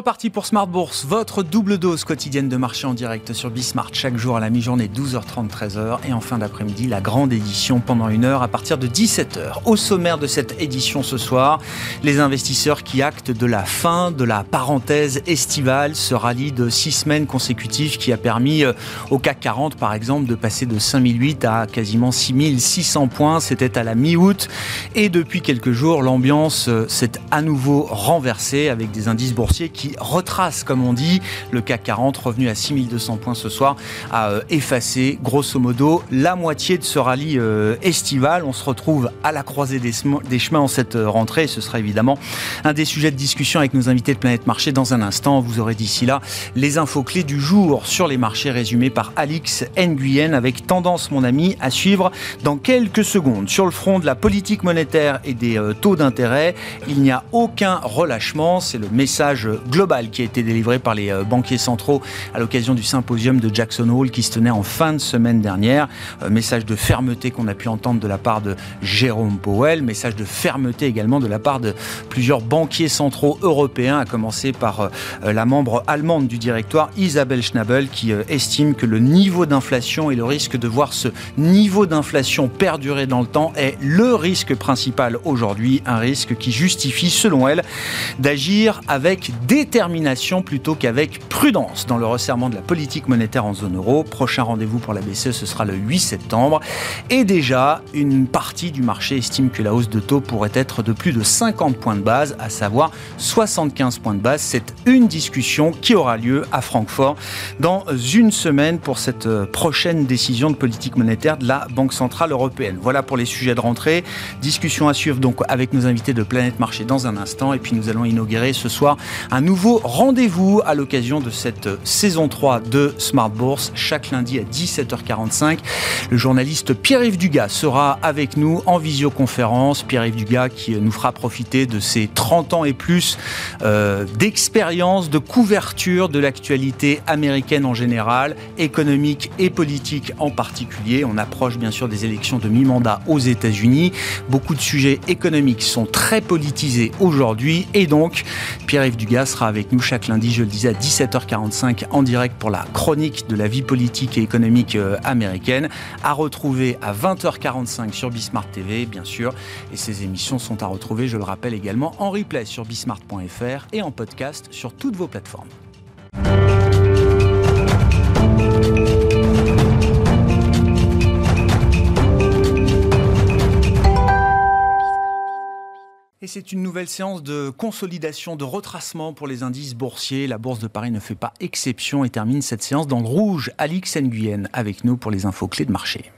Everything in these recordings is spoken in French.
Reparti pour Smart Bourse, votre double dose quotidienne de marché en direct sur Bismart chaque jour à la mi-journée 12h30 13h et en fin d'après-midi la grande édition pendant une heure à partir de 17h. Au sommaire de cette édition ce soir, les investisseurs qui actent de la fin de la parenthèse estivale, ce rallye de six semaines consécutives qui a permis euh, au CAC 40 par exemple de passer de 5008 à quasiment 6600 points, c'était à la mi-août. Et depuis quelques jours l'ambiance euh, s'est à nouveau renversée avec des indices boursiers qui retrace, comme on dit, le CAC 40 revenu à 6200 points ce soir, a euh, effacé grosso modo la moitié de ce rallye euh, estival. On se retrouve à la croisée des, chemins en cette euh, rentrée. Ce sera évidemment un des sujets de discussion avec nos invités de Planète Marché dans un instant. Vous aurez d'ici là les infos clés du jour sur les marchés résumés par Alix Nguyen avec tendance, mon ami, à suivre dans quelques secondes. Sur le front de la politique monétaire et des taux d'intérêt, il n'y a aucun relâchement. C'est le message global qui a été délivré par les euh, banquiers centraux à l'occasion du symposium de Jackson Hole qui se tenait en fin de semaine dernière. Euh, message de fermeté qu'on a pu entendre de la part de Jérôme Powell, message de fermeté également de la part de plusieurs banquiers centraux européens, à commencer par euh, la membre allemande du directoire Isabelle Schnabel qui estime que le niveau d'inflation et le risque de voir ce niveau d'inflation perdurer dans le temps est le risque principal aujourd'hui, un risque qui justifie selon elle d'agir avec plutôt qu'avec prudence dans le resserrement de la politique monétaire en zone euro. Prochain rendez-vous pour la BCE, ce sera le 8 septembre. Et déjà, une partie du marché estime que la hausse de taux pourrait être de plus de 50 points de base, à savoir 75 points de base. C'est une discussion qui aura lieu à Francfort dans une semaine pour cette prochaine décision de politique monétaire de la Banque Centrale Européenne. Voilà pour les sujets de rentrée. Discussion à suivre donc avec nos invités de Planète Marché dans un instant. Et puis nous allons inaugurer ce soir un un nouveau rendez-vous à l'occasion de cette saison 3 de Smart Bourse, chaque lundi à 17h45. Le journaliste Pierre-Yves Dugas sera avec nous en visioconférence. Pierre-Yves Dugas qui nous fera profiter de ses 30 ans et plus euh, d'expérience, de couverture de l'actualité américaine en général, économique et politique en particulier. On approche bien sûr des élections de mi-mandat aux États-Unis. Beaucoup de sujets économiques sont très politisés aujourd'hui et donc Pierre-Yves Dugas sera avec nous chaque lundi, je le disais, à 17h45 en direct pour la chronique de la vie politique et économique euh, américaine, à retrouver à 20h45 sur Bismart TV, bien sûr. Et ces émissions sont à retrouver, je le rappelle également, en replay sur bismart.fr et en podcast sur toutes vos plateformes. Et c'est une nouvelle séance de consolidation, de retracement pour les indices boursiers. La Bourse de Paris ne fait pas exception et termine cette séance dans le rouge. Alix Nguyen avec nous pour les infos clés de marché.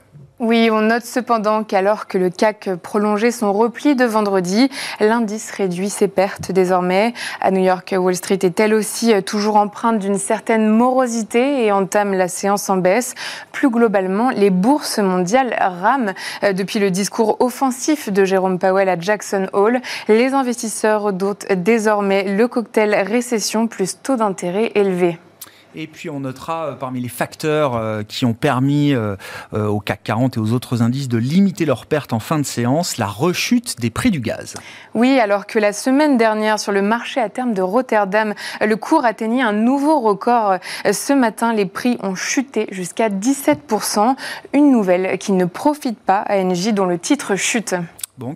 Oui, on note cependant qu'alors que le CAC prolongeait son repli de vendredi, l'indice réduit ses pertes désormais. À New York, Wall Street est elle aussi toujours empreinte d'une certaine morosité et entame la séance en baisse. Plus globalement, les bourses mondiales rament. Depuis le discours offensif de Jérôme Powell à Jackson Hole, les investisseurs dotent désormais le cocktail récession plus taux d'intérêt élevé. Et puis on notera euh, parmi les facteurs euh, qui ont permis euh, au CAC 40 et aux autres indices de limiter leurs pertes en fin de séance, la rechute des prix du gaz. Oui, alors que la semaine dernière sur le marché à terme de Rotterdam, le cours atteignait un nouveau record. Ce matin, les prix ont chuté jusqu'à 17%. Une nouvelle qui ne profite pas à Engie dont le titre chute.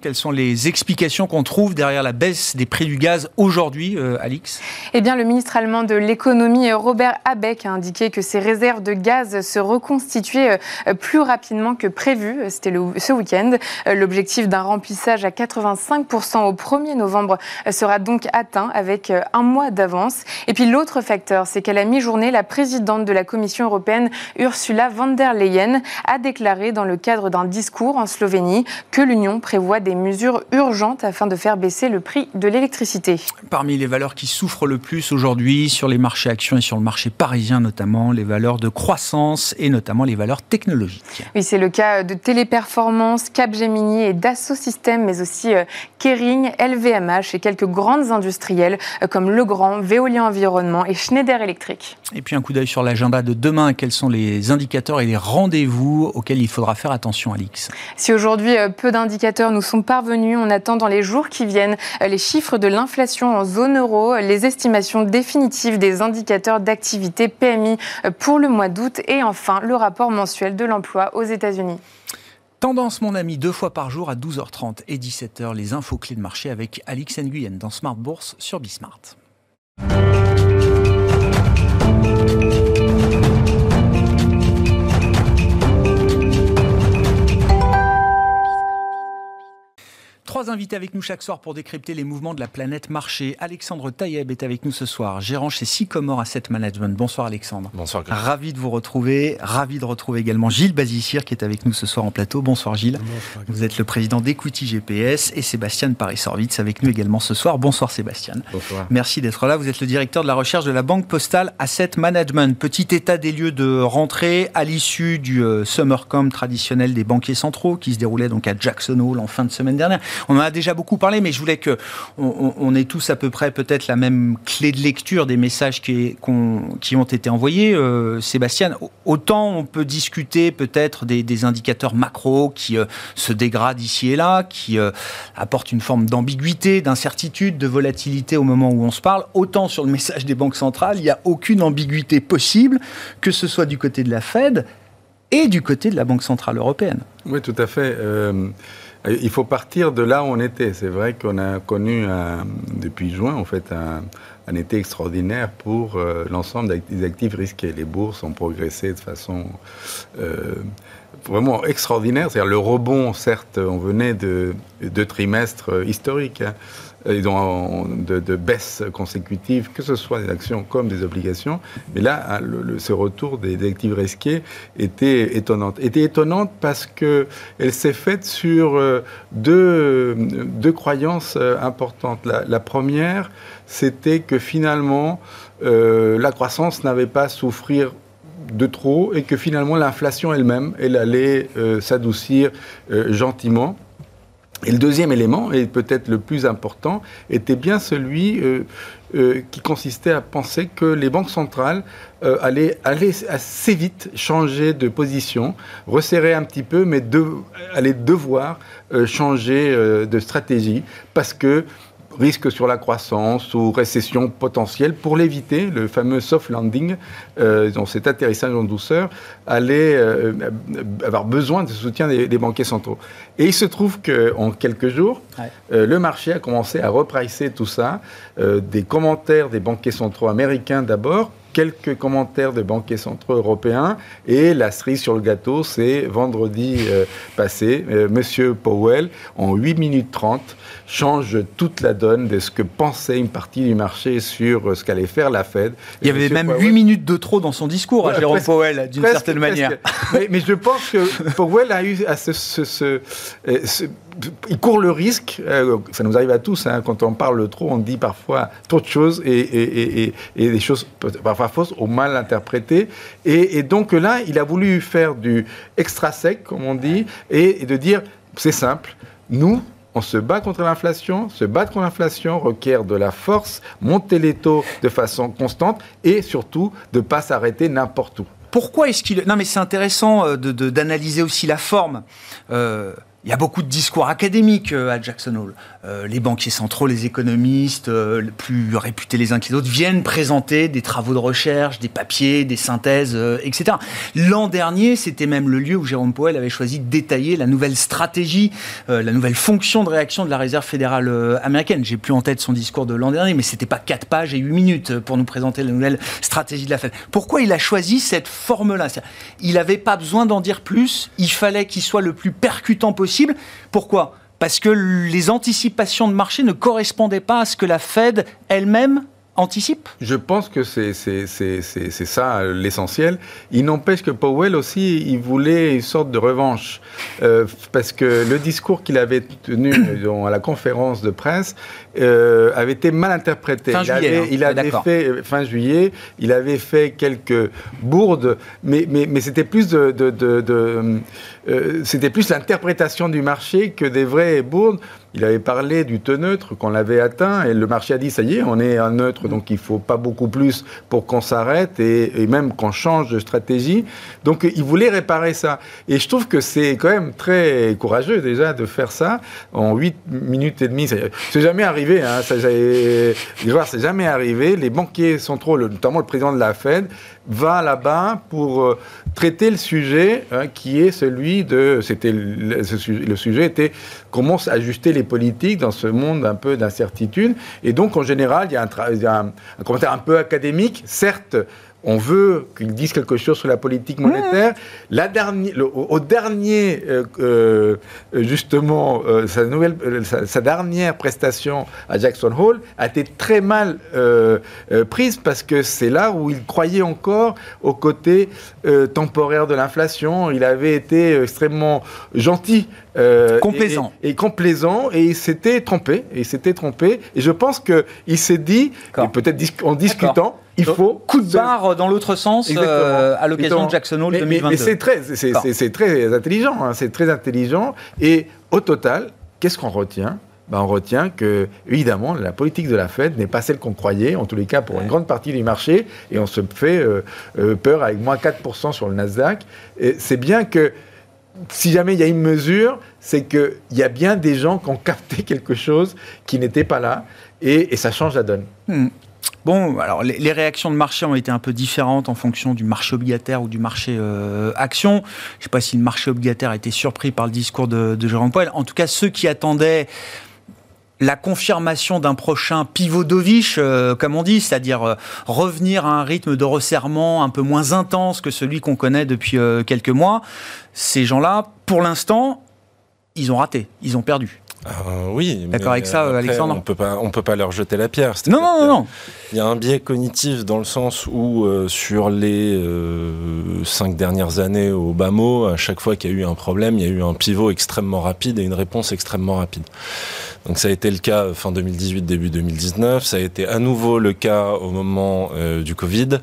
Quelles sont les explications qu'on trouve derrière la baisse des prix du gaz aujourd'hui, euh, Alix? Eh bien, le ministre allemand de l'économie, Robert Habeck, a indiqué que ces réserves de gaz se reconstituaient euh, plus rapidement que prévu. C'était ce week-end. Euh, l'objectif d'un remplissage à 85% au 1er novembre sera donc atteint avec un mois d'avance. Et puis l'autre facteur, c'est qu'à la mi-journée, la présidente de la Commission européenne, Ursula von der Leyen, a déclaré dans le cadre d'un discours en Slovénie que l'Union prévoit prévoit des mesures urgentes afin de faire baisser le prix de l'électricité. Parmi les valeurs qui souffrent le plus aujourd'hui sur les marchés actions et sur le marché parisien notamment, les valeurs de croissance et notamment les valeurs technologiques. Oui, c'est le cas de Téléperformance, Capgemini et Dassault Systèmes, mais aussi euh, Kering, LVMH et quelques grandes industrielles euh, comme Legrand, Veolia Environnement et Schneider Electric. Et puis un coup d'œil sur l'agenda de demain. Quels sont les indicateurs et les rendez-vous auxquels il faudra faire attention, Alix? Si aujourd'hui euh, peu d'indicateurs nous sont parvenus, on attend dans les jours qui viennent les chiffres de l'inflation en zone euro, les estimations définitives des indicateurs d'activité PMI pour le mois d'août et enfin le rapport mensuel de l'emploi aux États-Unis. Tendance, mon ami, deux fois par jour à 12h30 et 17h, les infos clés de marché avec Alix Nguyen dans Smart Bourse sur Bismart. Trois invités avec nous chaque soir pour décrypter les mouvements de la planète marché. Alexandre Taïeb est avec nous ce soir, gérant chez Sycomore Asset Management. Bonsoir Alexandre. Bonsoir. Ravi de vous retrouver. Ravi de retrouver également Gilles Bazissir qui est avec nous ce soir en plateau. Bonsoir Gilles. Bonsoir. Vous êtes le président d'Equity GPS et Sébastien Paris-Sorvitz avec nous également ce soir. Bonsoir Sébastien. Bonsoir. Merci d'être là. Vous êtes le directeur de la recherche de la Banque Postale Asset Management. Petit état des lieux de rentrée à l'issue du euh, Summer Camp traditionnel des banquiers centraux qui se déroulait donc à Jackson Hole en fin de semaine dernière. On en a déjà beaucoup parlé, mais je voulais que on, ait tous à peu près peut-être la même clé de lecture des messages qui, qui ont été envoyés. Euh, Sébastien, autant on peut discuter peut-être des, indicateurs macro qui euh, se dégradent ici et là, qui euh, apportent une forme d'ambiguïté, d'incertitude, de volatilité au moment où on se parle, autant sur le message des banques centrales, il n'y a aucune ambiguïté possible, que ce soit du côté de la Fed et du côté de la Banque Centrale Européenne. Oui, tout à fait. Il faut partir de là où on était. C'est vrai qu'on a connu depuis juin, en fait, un, été extraordinaire pour euh, l'ensemble des actifs risqués. Les bourses ont progressé de façon euh, vraiment extraordinaire. C'est-à-dire le rebond, certes, on venait de deux trimestres historiques. Hein, ont de, de baisses consécutives, que ce soit des actions comme des obligations. Mais là, hein, ce retour des, actifs risqués était étonnante. Était étonnante parce qu'elle s'est faite sur euh, deux, deux croyances euh, importantes. La, première, c'était que finalement, euh, la croissance n'avait pas à souffrir de trop et que finalement l'inflation elle-même, elle allait s'adoucir gentiment. Et le deuxième élément, et peut-être le plus important, était bien celui euh, euh, qui consistait à penser que les banques centrales euh, allaient, assez vite changer de position, resserrer un petit peu, mais allaient devoir changer de stratégie parce que risque sur la croissance ou récession potentielle, pour l'éviter, le fameux soft landing, euh, dont cet atterrissage en douceur, allait euh, avoir besoin de soutien des, banquiers centraux. Et il se trouve qu'en quelques jours, euh, le marché a commencé à repricer tout ça, des commentaires des banquiers centraux américains d'abord, quelques commentaires de banquiers centraux européens. Et la cerise sur le gâteau, c'est vendredi euh, passé, euh, Monsieur Powell, en 8 minutes 30, change toute la donne de ce que pensait une partie du marché sur euh, ce qu'allait faire la Fed. Il y avait même 8 minutes de trop dans son discours, à Jérôme Powell, d'une certaine manière. Mais, je pense que Powell a eu à ce, ce il court le risque, euh, ça nous arrive à tous, hein, quand on parle trop, on dit parfois trop de choses et, des choses parfois fausses ou mal interprétées. Et, donc là, il a voulu faire du extra sec, comme on dit, et, de dire, c'est simple, nous, on se bat contre l'inflation. Se battre contre l'inflation requiert de la force, monter les taux de façon constante et surtout de ne pas s'arrêter n'importe où. Pourquoi est-ce qu'il... Non mais c'est intéressant euh, d'analyser aussi la forme. Euh, il y a beaucoup de discours académiques euh, à Jackson Hole. Euh, les banquiers centraux, les économistes, euh, plus réputés les uns que les autres, viennent présenter des travaux de recherche, des papiers, des synthèses, etc. L'an dernier, c'était même le lieu où Jérôme Powell avait choisi de détailler la nouvelle stratégie, la nouvelle fonction de réaction de la Réserve fédérale américaine. J'ai plus en tête son discours de l'an dernier, mais c'était pas 4 pages et 8 minutes pour nous présenter la nouvelle stratégie de la Fed. Pourquoi il a choisi cette forme-là Il n'avait pas besoin d'en dire plus, il fallait qu'il soit le plus percutant possible pourquoi? Parce que les anticipations de marché ne correspondaient pas à ce que la Fed elle-même anticipe Je pense que c'est ça l'essentiel. Il n'empêche que Powell aussi, il voulait une sorte de revanche. Euh, parce que le discours qu'il avait tenu à la conférence de presse euh, avait été mal interprété. Fin il juillet, avait, hein, il avait fait, euh, fin juillet, il avait fait quelques bourdes, mais, mais, mais c'était plus de, de, de, c'était plus l'interprétation du marché que des vraies bourdes. Il avait parlé du te neutre qu'on l'avait atteint et le marché a dit ça y est, on est un neutre, donc il faut pas beaucoup plus pour qu'on s'arrête et, et, même qu'on change de stratégie. Donc il voulait réparer ça. Et je trouve que c'est quand même très courageux déjà de faire ça en 8 minutes et demie. C'est jamais arrivé, hein, ça, c'est jamais arrivé. Les banquiers centraux, notamment le président de la Fed, va là-bas pour euh, traiter le sujet hein, qui est celui de. C'était le, sujet était comment ajuster les politiques dans ce monde un peu d'incertitude. Et donc en général, il y a un, il y a un, un commentaire un peu académique, certes on veut qu'ils disent quelque chose sur la politique monétaire. La dernière, le, au, dernier, euh, euh, justement, euh, sa, nouvelle, sa, sa, dernière prestation à Jackson Hole a été très mal prise parce que c'est là où il croyait encore au côté temporaire de l'inflation. Il avait été extrêmement gentil complaisant. Et, et, complaisant, et il s'était trompé. Et il s'était trompé. Et je pense qu'il s'est dit, peut-être en discutant, il faut. Coup de barre dans l'autre sens euh, à l'occasion de Jackson Hole mais, 2022. Mais, c'est très, c'est, très intelligent. Hein, c'est très intelligent. Et au total, qu'est-ce qu'on retient? Ben on retient que, évidemment, la politique de la Fed n'est pas celle qu'on croyait, en tous les cas pour une grande partie du marché, et on se fait euh, euh, peur avec moins 4% sur le Nasdaq. C'est bien que si jamais il y a une mesure, c'est qu'il y a bien des gens qui ont capté quelque chose qui n'était pas là, et, et, ça change la donne. Hmm. Bon, alors les, réactions de marché ont été un peu différentes en fonction du marché obligataire ou du marché euh, action. Je ne sais pas si le marché obligataire a été surpris par le discours de, de Jérôme Powell. En tout cas, ceux qui attendaient la confirmation d'un prochain pivot dovish, euh, comme on dit, c'est-à-dire euh, revenir à un rythme de resserrement un peu moins intense que celui qu'on connaît depuis euh, quelques mois, ces gens-là, pour l'instant, ils ont raté, ils ont perdu. Euh, oui, d'accord avec ça, après, Alexandre. On peut pas, on peut pas leur jeter la pierre. Non, non, non, non. Il y a un biais cognitif dans le sens où euh, sur les euh, cinq dernières années au bas mot, à chaque fois qu'il y a eu un problème, il y a eu un pivot extrêmement rapide et une réponse extrêmement rapide. Donc ça a été le cas fin 2018, début 2019. Ça a été à nouveau le cas au moment du Covid.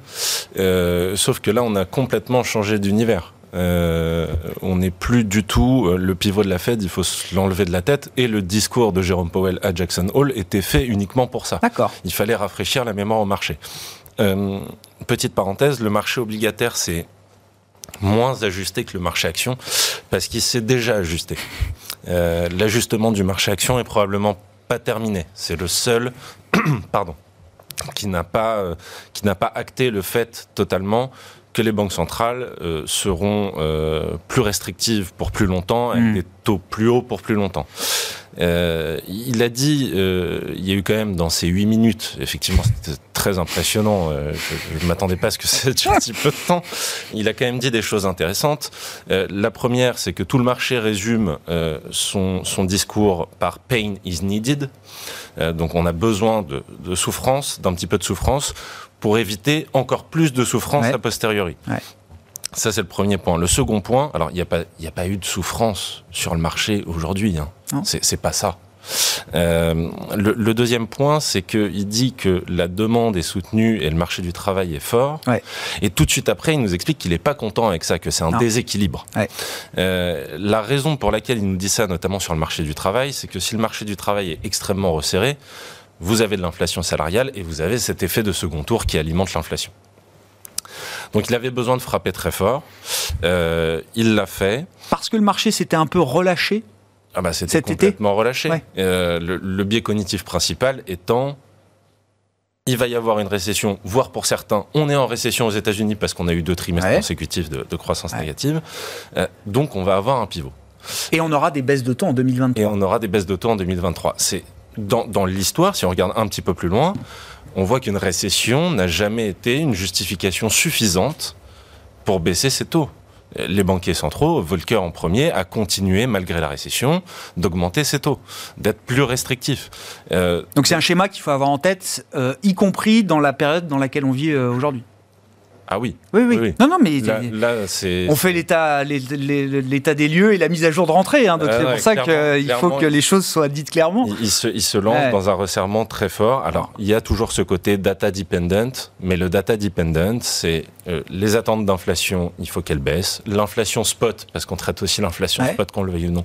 sauf que là, on a complètement changé d'univers. Euh, on n'est plus du tout euh, le pivot de la Fed, il faut l'enlever de la tête. Et le discours de Jérôme Powell à Jackson Hole était fait uniquement pour ça. D'accord. Il fallait rafraîchir la mémoire au marché. Euh, petite parenthèse, le marché obligataire, c'est moins ajusté que le marché action parce qu'il s'est déjà ajusté. Euh, L'ajustement du marché action est probablement pas terminé. C'est le seul, pardon, qui n'a pas, qui n'a pas acté le fait totalement que les banques centrales euh, seront euh, plus restrictives pour plus longtemps, avec mmh. des taux plus hauts pour plus longtemps. Euh, il a dit, euh, il y a eu quand même dans ces huit minutes, effectivement, c'était très impressionnant. Euh, je ne m'attendais pas à ce que c'est un petit peu de temps. Il a quand même dit des choses intéressantes. Euh, la première, c'est que tout le marché résume son, son, discours par pain is needed. donc on a besoin de, de souffrance, d'un petit peu de souffrance pour éviter encore plus de souffrance ouais. a posteriori. Ouais. Ça, c'est le premier point. Le second point, alors il n'y a, pas, a pas eu de souffrance sur le marché aujourd'hui. Hein. C'est pas ça. Euh, le, le, deuxième point, c'est qu'il dit que la demande est soutenue et le marché du travail est fort. Ouais. Et tout de suite après, il nous explique qu'il n'est pas content avec ça, que c'est un non. déséquilibre. Ouais. Euh, la raison pour laquelle il nous dit ça, notamment sur le marché du travail, c'est que si le marché du travail est extrêmement resserré, vous avez de l'inflation salariale et vous avez cet effet de second tour qui alimente l'inflation. Donc il avait besoin de frapper très fort. Euh, il l'a fait. Parce que le marché s'était un peu relâché ah bah C'était complètement été relâché. Ouais. Euh, le, le, biais cognitif principal étant il va y avoir une récession, voire pour certains, on est en récession aux États-Unis parce qu'on a eu deux trimestres ouais. consécutifs de, de croissance ouais. négative. Euh, donc on va avoir un pivot. Et on aura des baisses de taux en 2023. Et on aura des baisses de taux en 2023. C'est dans, dans l'histoire, si on regarde un petit peu plus loin, on voit qu'une récession n'a jamais été une justification suffisante pour baisser ses taux. Les banquiers centraux, Volcker en premier, a continué, malgré la récession, d'augmenter ses taux, d'être plus restrictif. Euh, Donc c'est un schéma qu'il faut avoir en tête, euh, y compris dans la période dans laquelle on vit euh, aujourd'hui. Ah oui. Oui, oui. Non, non, mais là, on fait l'état, l'état des lieux et la mise à jour de rentrée. Hein, donc c'est pour ça qu'il faut que les choses soient dites clairement. Il, se, il se, lance dans un resserrement très fort. Alors, il y a toujours ce côté data dependent, mais le data dependent, c'est euh, les attentes d'inflation, il faut qu'elles baissent. L'inflation spot, parce qu'on traite aussi l'inflation spot, qu'on le veuille ou non,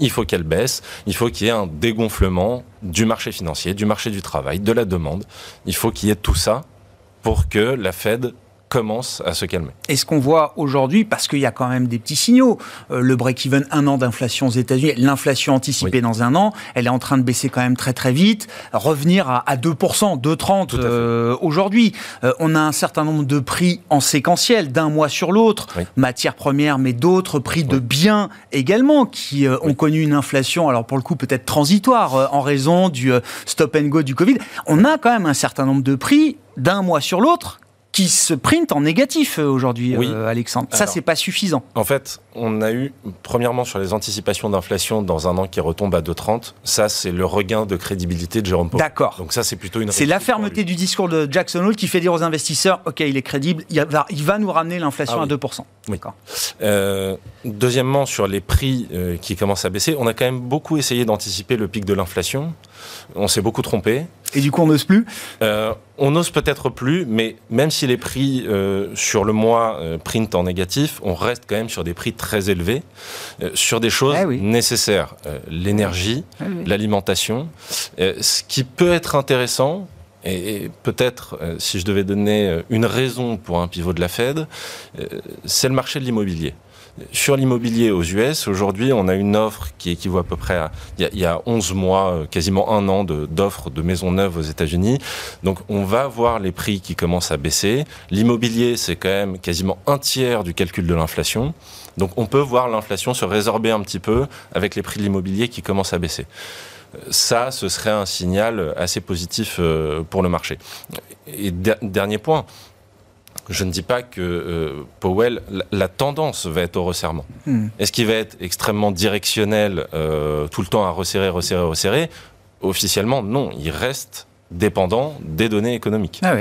il faut qu'elle baisse. Il faut qu'il y ait un dégonflement du marché financier, du marché du travail, de la demande. Il faut qu'il y ait tout ça pour que la Fed commence à se calmer. Et ce qu'on voit aujourd'hui, parce qu'il y a quand même des petits signaux, euh, le break-even, un an d'inflation aux États-Unis, l'inflation anticipée dans un an, elle est en train de baisser quand même très très vite, revenir à, à 2%, 2,30 euh, aujourd'hui. Euh, on a un certain nombre de prix en séquentiel, d'un mois sur l'autre, matières premières, mais d'autres prix de biens également, qui ont connu une inflation, alors pour le coup peut-être transitoire, en raison du stop and go du Covid. On a quand même un certain nombre de prix d'un mois sur l'autre qui se print en négatif euh, aujourd'hui, euh, Alexandre. Ça, c'est pas suffisant. En fait, on a eu, premièrement, sur les anticipations d'inflation dans un an qui retombe à 2,30, ça, c'est le regain de crédibilité de Jérôme Powell. D'accord. Donc ça, c'est plutôt une... C'est la fermeté du discours de Jackson Hole qui fait dire aux investisseurs, OK, il est crédible, il va, il va nous ramener l'inflation ah à 2%. Oui. Euh, deuxièmement, sur les prix qui commencent à baisser, on a quand même beaucoup essayé d'anticiper le pic de l'inflation. On s'est beaucoup trompé. Et du coup, on n'ose plus On n'ose peut-être plus, mais même si les prix euh, sur le mois euh, print en négatif, on reste quand même sur des prix très élevés, sur des choses eh nécessaires. L'énergie, eh l'alimentation. ce qui peut être intéressant, et, peut-être, si je devais donner une raison pour un pivot de la Fed, c'est le marché de l'immobilier. Sur l'immobilier aux US, aujourd'hui, on a une offre qui équivaut à peu près à, il y a, 11 mois, euh, quasiment un an d'offres de, maisons neuves aux États-Unis. Donc, on va voir les prix qui commencent à baisser. L'immobilier, c'est quand même quasiment un tiers du calcul de l'inflation. Donc, on peut voir l'inflation se résorber un petit peu avec les prix de l'immobilier qui commencent à baisser ça, ce serait un signal assez positif euh, pour le marché. Et dernier point, je ne dis pas que euh, Powell, la, tendance va être au resserrement. Hmm. Est-ce qu'il va être extrêmement directionnel euh, tout le temps à resserrer, resserrer, resserrer? Officiellement, non. Il reste dépendant des données économiques. Ah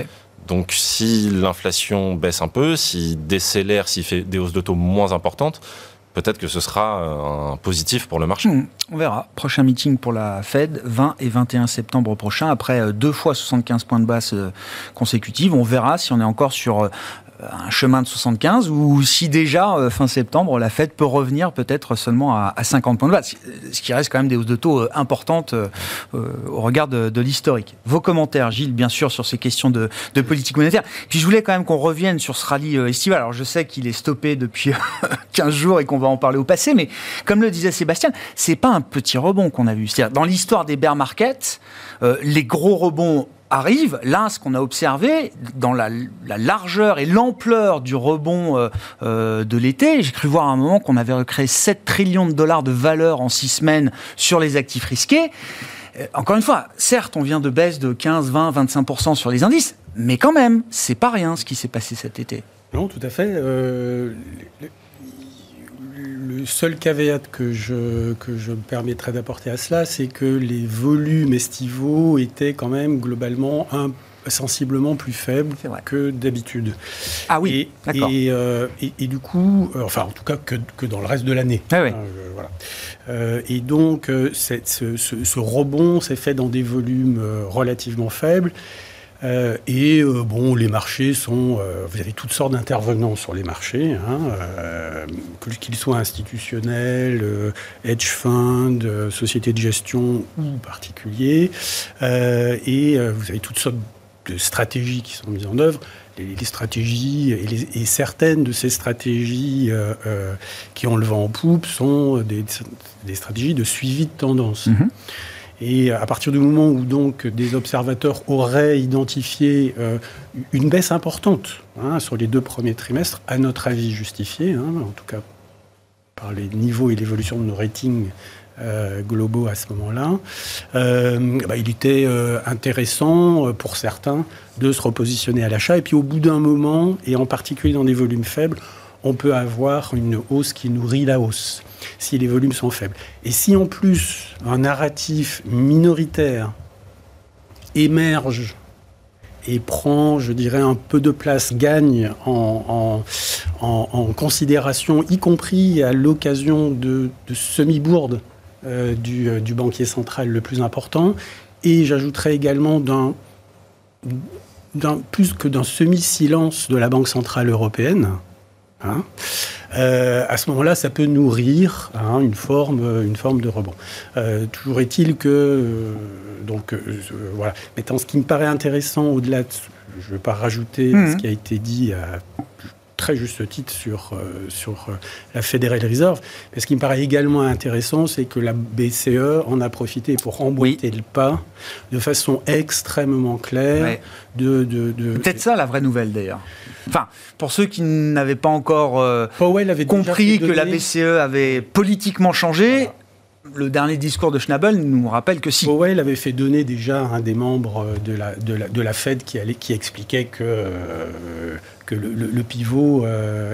Donc si l'inflation baisse un peu, s'il décélère, s'il fait des hausses de taux moins importantes, peut-être que ce sera euh, un positif pour le marché. Hmm, on verra. Prochain meeting pour la Fed, 20 et 21 septembre prochain, après euh, deux fois 75 points de base euh, consécutives. On verra si on est encore sur un chemin de 75 ou si déjà euh, fin septembre la Fed peut revenir peut-être seulement à, 50 points de base, ce qui reste quand même des hausses de taux euh, importantes euh, au regard de, l'historique. Vos commentaires, Gilles, bien sûr, sur ces questions de, politique monétaire. Puis je voulais quand même qu'on revienne sur ce rallye estival. Alors je sais qu'il est stoppé depuis 15 jours et qu'on va en parler au passé, mais comme le disait Sébastien, c'est pas un petit rebond qu'on a vu. C'est-à-dire dans l'histoire des bear markets, les gros rebonds arrive, là, ce qu'on a observé dans la, largeur et l'ampleur du rebond euh, euh, de l'été, j'ai cru voir à un moment qu'on avait recréé 7 trillions de dollars de valeur en 6 semaines sur les actifs risqués. Euh, encore une fois, certes, on vient de baisse de 15, 20, 25% sur les indices, mais quand même, c'est pas rien ce qui s'est passé cet été. Non, tout à fait le seul caveat que je, que je me permettrais d'apporter à cela, c'est que les volumes estivaux étaient quand même globalement un, sensiblement plus faibles que d'habitude. Ah oui, d'accord. Euh, et, et, du coup, euh, enfin en tout cas que, que dans le reste de l'année. Ah oui. Euh, voilà. et donc, ce, ce, ce, rebond s'est fait dans des volumes relativement faibles. Euh, et euh, bon, les marchés sont. Euh, vous avez toutes sortes d'intervenants sur les marchés, hein, qu'ils soient institutionnels, hedge funds, sociétés de gestion ou particuliers. et vous avez toutes sortes de stratégies qui sont mises en œuvre. Les, stratégies et, certaines de ces stratégies qui ont le vent en poupe sont des, stratégies de suivi de tendance. Mm-hmm. Et à partir du moment où donc des observateurs auraient identifié euh, une baisse importante hein, sur les deux premiers trimestres, à notre avis justifiée, hein, en tout cas par les niveaux et l'évolution de nos ratings euh, globaux à ce moment-là, euh, bah, il était intéressant pour certains de se repositionner à l'achat. Et puis au bout d'un moment, et en particulier dans des volumes faibles, on peut avoir une hausse qui nourrit la hausse, si les volumes sont faibles. Et si en plus un narratif minoritaire émerge et prend, je dirais, un peu de place, gagne en, considération, y compris à l'occasion de, semi-bourdes euh, du, du, banquier central le plus important. Et j'ajouterais également plus que d'un semi-silence de la Banque Centrale Européenne, hein, euh, à ce moment-là, ça peut nourrir hein, une, forme, une forme de rebond. Euh, toujours est-il que, euh, donc, voilà. Maintenant, ce qui me paraît intéressant, au-delà de, je ne vais pas rajouter mmh. ce qui a été dit à très juste titre sur, euh, sur euh, la Federal Reserve. Mais ce qui me paraît également intéressant, c'est que la BCE en a profité pour emboîter le pas de façon extrêmement claire. De, de, Peut-être ça la vraie nouvelle d'ailleurs. Enfin, pour ceux qui n'avaient pas encore euh, avait compris que la BCE avait politiquement changé, le dernier discours de Schnabel nous rappelle que si. Powell avait fait donner déjà un des membres de la, de la, de la Fed qui, allait, qui expliquait que, que le, pivot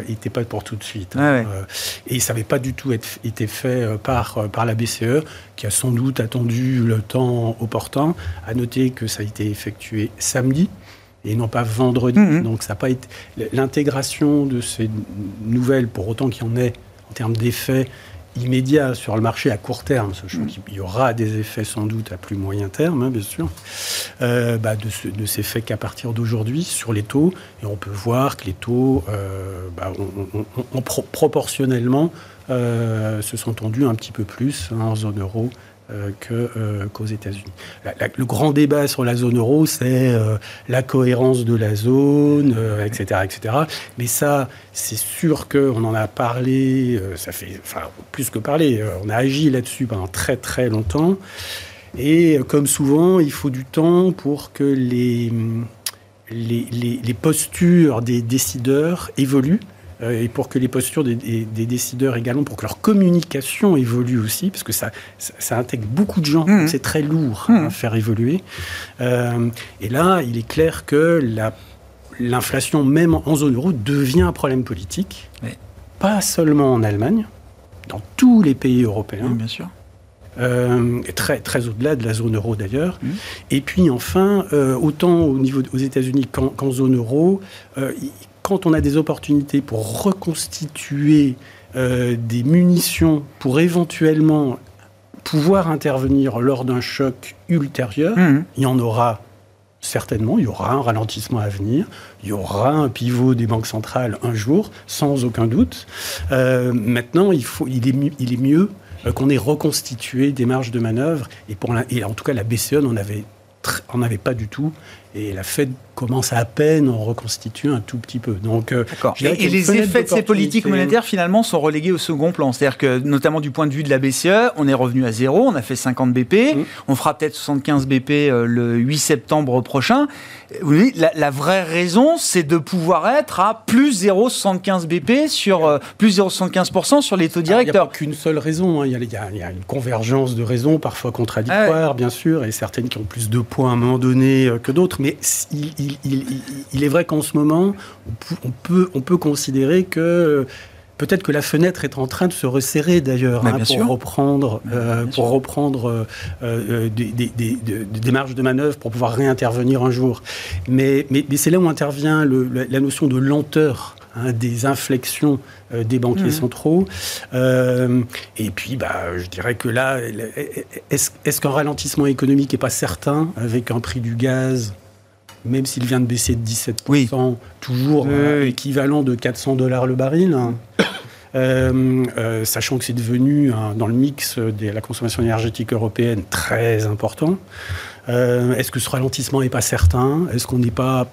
n'était euh, pas pour tout de suite. Hein. Euh, et ça n'avait pas du tout été fait euh, par, par la BCE, qui a sans doute attendu le temps opportun. À noter que ça a été effectué samedi et non pas vendredi. Mm-hmm. Donc ça pas été l'intégration de ces nouvelles, pour autant qu'il y en ait en termes d'effets immédiat sur le marché à court terme, sachant mm. qu'il y aura des effets sans doute à plus moyen terme, hein, bien sûr, euh, bah de, ce, de, ces faits qu'à partir d'aujourd'hui sur les taux, et on peut voir que les taux, euh, bah, proportionnellement, euh, se sont tendus un petit peu plus hein, en zone euro euh, euh, qu'aux États-Unis. le grand débat sur la zone euro, c'est euh, la cohérence de la zone, etc., etc. Mais ça, c'est sûr qu'on en a parlé, ça fait, plus que parler, on a agi là-dessus pendant très très longtemps. Et comme souvent, il faut du temps pour que les, les, les postures des décideurs évoluent. Euh, et pour que les postures des, décideurs également, pour que leur communication évolue aussi, parce que ça, ça, intègre beaucoup de gens, mmh. c'est très lourd à mmh. faire évoluer. Euh, et là, il est clair que l'inflation, même en zone euro, devient un problème politique, pas seulement en Allemagne, dans tous les pays européens. bien sûr. Euh, très, très au-delà de la zone euro d'ailleurs. Mmh. Et puis enfin, autant au niveau aux États-Unis qu'en zone euro, quand on a des opportunités pour reconstituer euh, des munitions pour éventuellement pouvoir intervenir lors d'un choc ultérieur, mmh. il y en aura certainement, il y aura un ralentissement à venir, il y aura un pivot des banques centrales un jour, sans aucun doute. Euh, maintenant, il, faut, il, est, il est mieux euh, qu'on ait reconstitué des marges de manœuvre, et, pour et en tout cas la BCE n'en avait, en avait pas du tout, et la Fed commence à peine en reconstituer un tout petit peu. Donc, euh, et, les effets de ces politiques monétaires finalement sont relégués au second plan. C'est-à-dire que notamment du point de vue de la BCE, on est revenu à zéro, on a fait 50 BP, mm. on fera peut-être 75 BP euh, le 8 septembre prochain. Oui, la, la vraie raison, c'est de pouvoir être à plus 0,75 BP sur euh, plus 0,75% sur les taux directeurs. Il n'y a qu'une seule raison. Hein. Il, y a, il, y a, une convergence de raisons, parfois contradictoires, ah bien sûr, et certaines qui ont plus de points à un moment donné que d'autres. Mais il, il, est vrai qu'en ce moment, on peut, on peut considérer que Peut-être que la fenêtre est en train de se resserrer d'ailleurs hein, pour, reprendre, euh, pour reprendre euh, euh, des, des, marges de manœuvre pour pouvoir réintervenir un jour. Mais, mais, c'est là où intervient la, notion de lenteur hein, des inflexions des banquiers mmh. centraux. et puis, bah, je dirais que là, est-ce qu'un ralentissement économique n'est pas certain avec un prix du gaz? Même s'il vient de baisser de 17%, toujours équivalent de 400 dollars le baril. Hein. Euh, euh, sachant que c'est devenu dans le mix de la consommation énergétique européenne très important. Euh, est-ce que ce ralentissement n'est pas certain? Est-ce qu'on n'est pas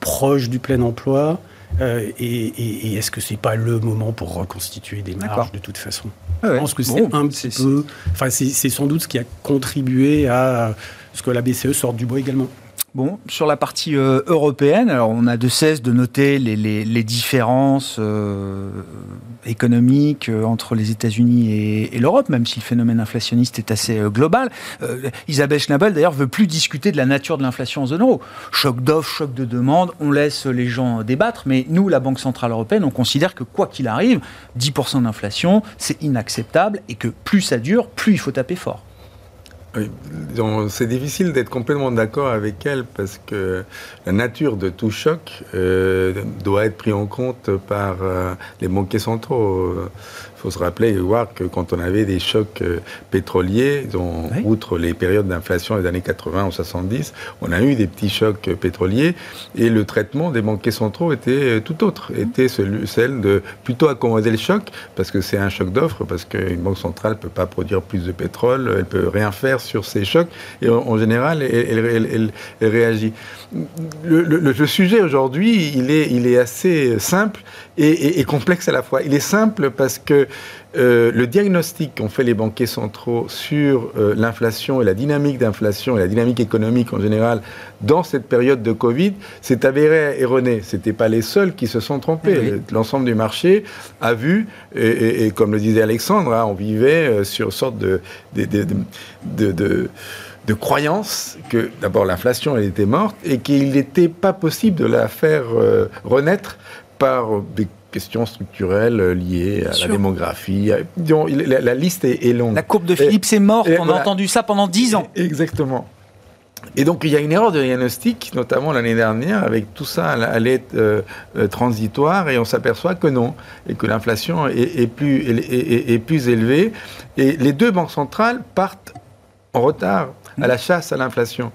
proche du plein emploi? Et, est-ce que c'est pas le moment pour reconstituer des marges de toute façon? Je pense que c'est un petit peu. Enfin, c'est sans doute ce qui a contribué à ce que la BCE sorte du bois également. Bon, sur la partie euh, européenne, alors on a de cesse de noter les, différences euh, économiques euh, entre les États-Unis et, l'Europe, même si le phénomène inflationniste est assez global. Isabelle Schnabel, d'ailleurs, veut plus discuter de la nature de l'inflation en zone euro. Choc d'offre, choc de demande, on laisse les gens débattre, mais nous, la Banque Centrale Européenne, on considère que quoi qu'il arrive, 10% d'inflation, c'est inacceptable et que plus ça dure, plus il faut taper fort. C'est difficile d'être complètement d'accord avec elle parce que la nature de tout choc euh, doit être pris en compte par euh, les banquiers centraux. Faut se rappeler et voir que quand on avait des chocs euh, pétroliers, dont, Oui. outre les périodes d'inflation des années 80 ou 70, on a eu des petits chocs euh, pétroliers et le traitement des banquiers centraux était euh, tout autre, était celui, celle de plutôt accommoder le choc parce que c'est un choc d'offre, parce qu'une banque centrale ne peut pas produire plus de pétrole, elle peut rien faire sur ces chocs et en, en général, elle, elle- elle- elle- elle réagit. Le, le- le sujet aujourd'hui, il est, il est assez simple et, et- et complexe à la fois. Il est simple parce que euh, le diagnostic qu'ont fait les banquiers centraux sur euh, l'inflation et la dynamique d'inflation et la dynamique économique en général dans cette période de Covid s'est avéré erroné. Ce n'étaient pas les seuls qui se sont trompés. Oui. L'ensemble du marché a vu, et, et- et comme le disait Alexandre, hein, on vivait euh, sur une sorte de, de, de, de- de- de croyance que d'abord l'inflation elle était morte et qu'il n'était pas possible de la faire euh, renaître par des questions structurelles euh, liées à sûr. la démographie. à- disons, la, la liste est, est longue. La courbe de Philippe, c'est morte, et on a entendu ça pendant 10 ans. Exactement. Et donc il y a une erreur de diagnostic, notamment l'année dernière, avec tout ça allait être euh, euh, transitoire, et on s'aperçoit que non, et que l'inflation est, est plus, est, est- est plus élevée. Et les deux banques centrales partent en retard à la chasse à l'inflation.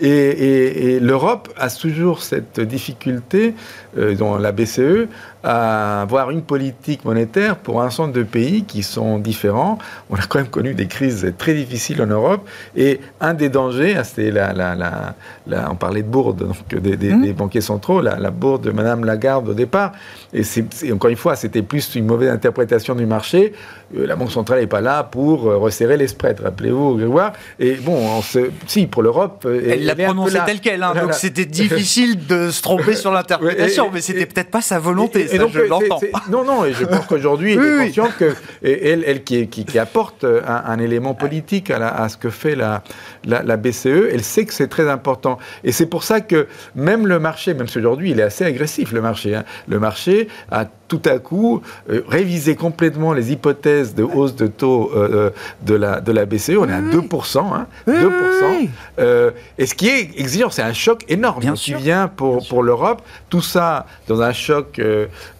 Et, et- et l'Europe a toujours cette difficulté, euh, dont la BCE, à avoir une politique monétaire pour un ensemble de pays qui sont différents. On a quand même connu des crises très difficiles en Europe. Et un des dangers, hein, c'était la, la- la- la- on parlait de bourde, donc des, des- des banquiers centraux, la, bourde de Madame Lagarde au départ. Et c'est, encore une fois, c'était plus une mauvaise interprétation du marché. Euh, la Banque centrale n'est pas là pour euh, resserrer les spreads, rappelez-vous, Grégoire. Et bon, on se, si, pour l'Europe. euh, Elle l'a prononcé là. tel quel, hein, donc c'était difficile de se tromper sur l'interprétation, mais c'était peut-être pas sa volonté, Et- donc, je euh, l'entends. Non, non, et je pense qu'aujourd'hui, elle est consciente que, et elle, elle qui, qui- qui apporte un, un élément politique à, la- à ce que fait la, la, la BCE, elle sait que c'est très important. Et c'est pour ça que même le marché, même si aujourd'hui il est assez agressif, le marché, hein, le marché a tout à coup euh, révisé complètement les hypothèses de hausse de taux euh, euh, de, la, de la BCE. On est à 2%. Hein, 2%. oui. Euh, et ce qui est exigeant, c'est un choc énorme Bien qui sûr. vient pour, pour l'Europe. Tout ça dans un choc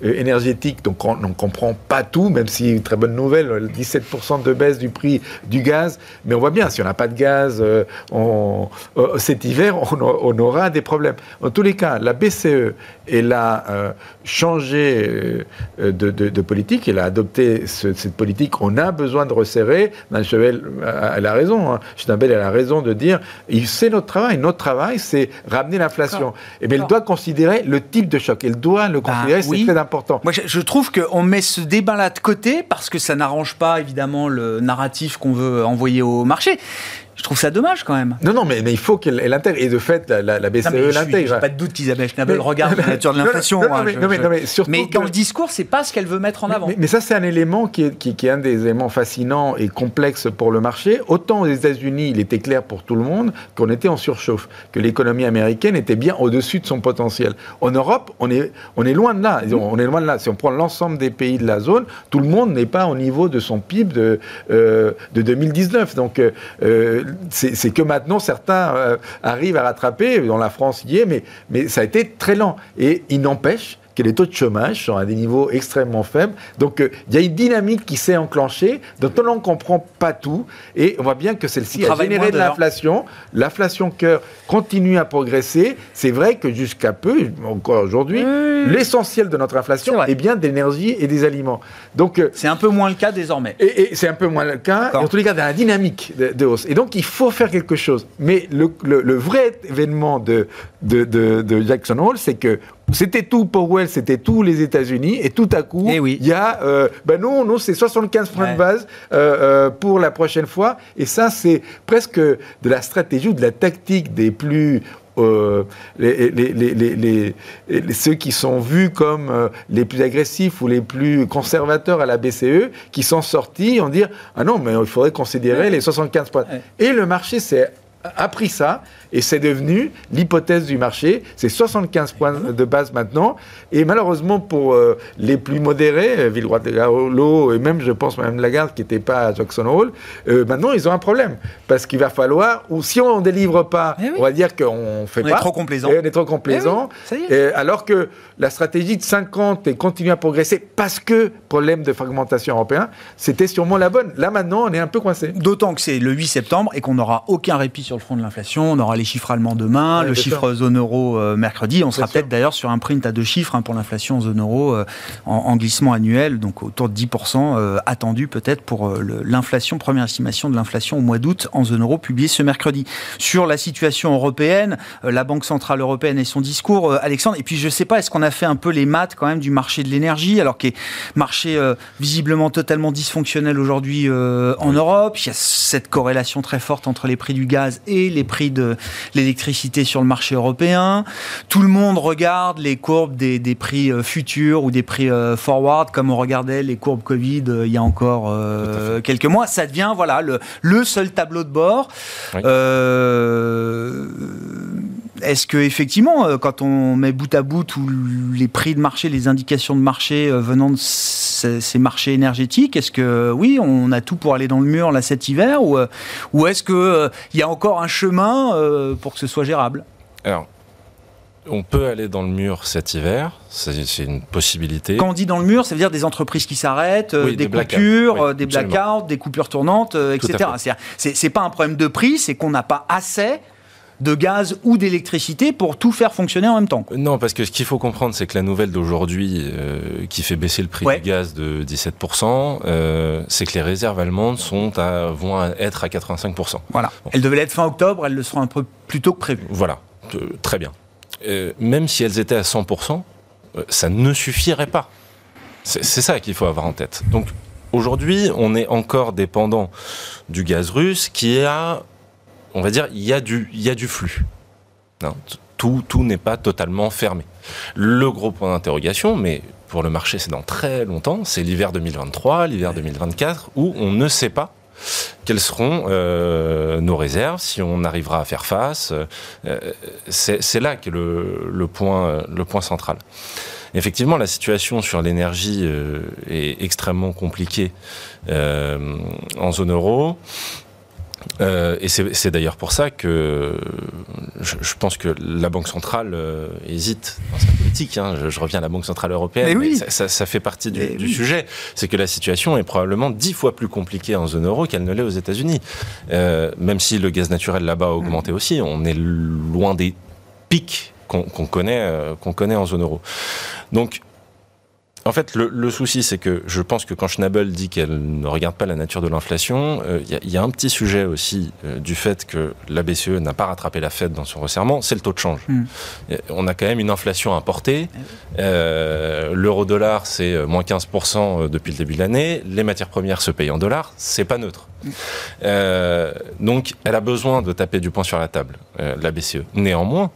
énergétique, donc on ne comprend pas tout, même si, très bonne nouvelle, euh, 17% de baisse du prix du gaz. Mais on voit bien, si on n'a pas de gaz on- cet hiver, on, on aura des problèmes. En tous les cas, la BCE, elle a changé de, de- de politique, elle a adopté ce- cette politique. On a besoin de resserrer. Mme Chevel, euh, elle a raison. Hein. Schnabel, elle a raison de dire il- c'est notre travail. Notre travail, c'est ramener l'inflation. Et mais elle doit considérer le type de choc. Elle doit le Bah, considérer, oui. c'est très important. Moi, je, je trouve qu'on met ce débat-là de côté parce que ça n'arrange pas, évidemment, le narratif qu'on veut envoyer au marché. Je trouve ça dommage quand même. Non, non, mais, mais il faut qu'elle elle intègre. Et de fait, la, la- la BCE mais je l'intègre. j'ai pas de doute qu'Isabelle Schnabel regarde la nature de l'inflation. non, non, hein, mais- je- non, mais- je- non, mais surtout mais dans que- le discours, c'est pas ce qu'elle veut mettre en avant. Mais, ça, c'est un élément qui est, qui, qui est un des éléments fascinants et complexes pour le marché. Autant aux États-Unis, il était clair pour tout le monde qu'on était en surchauffe, que l'économie américaine était bien au-dessus de son potentiel. En Europe, on est, on est loin de là. On est loin de là. Si on prend l'ensemble des pays de la zone, tout le monde n'est pas au niveau de son PIB de, euh, de 2019. Donc, euh, euh, c'est que maintenant, certains euh, arrivent à rattraper. Dans la France, y est, mais ça a été très lent. Et il n'empêche que les taux de chômage sont à des niveaux extrêmement faibles. Donc euh, il y a une dynamique qui s'est enclenchée, dont on n'en comprend pas tout, et on voit bien que celle-ci a généré de l'inflation. L'inflation cœur continue à progresser. C'est vrai que jusqu'à peu, encore aujourd'hui, l'essentiel de notre inflation vrai. est bien d'énergie et des aliments. Donc euh, C'est un peu moins le cas désormais. et, et c'est un peu moins le cas, en tous les cas, dans la dynamique de, de hausse. Et donc, il faut faire quelque chose. Mais le, le- le vrai événement de, de, de- de Jackson Hole, c'est que c'était tout Powell, c'était tous les États-Unis, et tout à coup, Eh oui. il y a, euh, ben non, non, c'est 75 points Ouais. de base euh, euh, pour la prochaine fois. Et ça, c'est presque de la stratégie ou de la tactique des plus euh, les, les, ceux qui sont vus comme euh, les plus agressifs ou les plus conservateurs à la BCE, qui sont sortis en dire ah non mais il faudrait considérer les 75 points. Et le marché s'est appris ça et c'est devenu l'hypothèse du marché. C'est 75 points de base maintenant. Et malheureusement, pour euh, les plus modérés, euh, Villeroy de et même, je pense, Mme Lagarde, qui n'était pas à Jackson Hole, euh, maintenant, ils ont un problème. Parce qu'il va falloir, ou si on ne délivre pas, eh on va dire qu'on fait on pas. Est trop complaisant. on est trop complaisant. Eh alors que la stratégie de 50 et continuer à progresser parce que problème de fragmentation européen, c'était sûrement la bonne. Là, maintenant, on est un peu coincé. D'autant que c'est le 8 septembre et qu'on n'aura aucun répit sur le front de l'inflation. On aura les chiffres allemands demain, le chiffre zone euro euh, mercredi. On sera peut-être d'ailleurs sur un print à deux chiffres hein, pour l'inflation zone euro euh, en, glissement annuel, donc autour de 10% euh, attendu peut-être pour l'inflation, première estimation de l'inflation au mois d'août en zone euro publiée ce mercredi. Sur la situation européenne, la Banque Centrale Européenne et son discours, Alexandre, et puis je ne sais pas, est-ce qu'on a fait un peu les maths quand même du marché de l'énergie, alors qu'il est marché visiblement totalement dysfonctionnel aujourd'hui en Europe, il y a cette corrélation très forte entre les prix du gaz et les prix de l'électricité sur le marché européen. Tout le monde regarde les courbes des, prix euh, futurs ou des prix euh, forward comme on regardait les courbes Covid euh, il y a encore quelques mois. Ça devient voilà le, le seul tableau de bord. Est-ce que effectivement, quand on met bout à bout tous les prix de marché, les indications de marché venant de ces, marchés énergétiques, est-ce que oui, on a tout pour aller dans le mur là cet hiver, ou, ou est-ce que il y a encore un chemin pour que ce soit gérable? Alors, on peut aller dans le mur cet hiver, c'est une possibilité. Quand on dit dans le mur, ça veut dire des entreprises qui s'arrêtent, euh, des, coupures, euh, des blackouts, des coupures tournantes, euh, etc. C'est pas un problème de prix, c'est qu'on n'a pas assez de gaz ou d'électricité pour tout faire fonctionner en même temps. Non, parce que ce qu'il faut comprendre, c'est que la nouvelle d'aujourd'hui, qui fait baisser le prix du gaz de 17%, c'est que les réserves allemandes sont à, vont être à 85%. Voilà. Elles devaient l'être fin octobre, elles le seront un peu plus tôt que prévu. Voilà, très bien. Euh, même si elles étaient à 100%, euh, ça ne suffirait pas. C'est ça qu'il faut avoir en tête. Donc aujourd'hui, on est encore dépendant du gaz russe qui a, on va dire, il y a du, flux. tout, tout n'est pas totalement fermé. Le gros point d'interrogation, mais pour le marché c'est dans très longtemps, c'est l'hiver 2023, l'hiver 2024, où on ne sait pas quelles seront euh, nos réserves, si on arrivera à faire face. Euh, c'est là que le, le, point, le point central. Effectivement, la situation sur l'énergie euh, est extrêmement compliquée en zone euro. Euh, et c'est d'ailleurs pour ça que je, pense que la Banque centrale euh, hésite dans sa politique. Hein. Je, reviens à la Banque centrale européenne. Mais ça, fait partie du, sujet. C'est que la situation est probablement dix fois plus compliquée en zone euro qu'elle ne l'est aux États-Unis. Euh, même si le gaz naturel là-bas a augmenté mm. aussi, on est loin des pics qu'on connaît, qu'on connaît en zone euro. Donc en fait, le, souci, c'est que je pense que quand Schnabel dit qu'elle ne regarde pas la nature de l'inflation, il euh, y, a un petit sujet aussi euh, du fait que la BCE n'a pas rattrapé la Fed dans son resserrement, c'est le taux de change. Hmm. On a quand même une inflation importée. Euh, L'euro-dollar, c'est moins 15% depuis le début de l'année. Les matières premières se payent en dollars. C'est pas neutre. Hmm. donc, elle a besoin de taper du poing sur la table, la BCE. Néanmoins,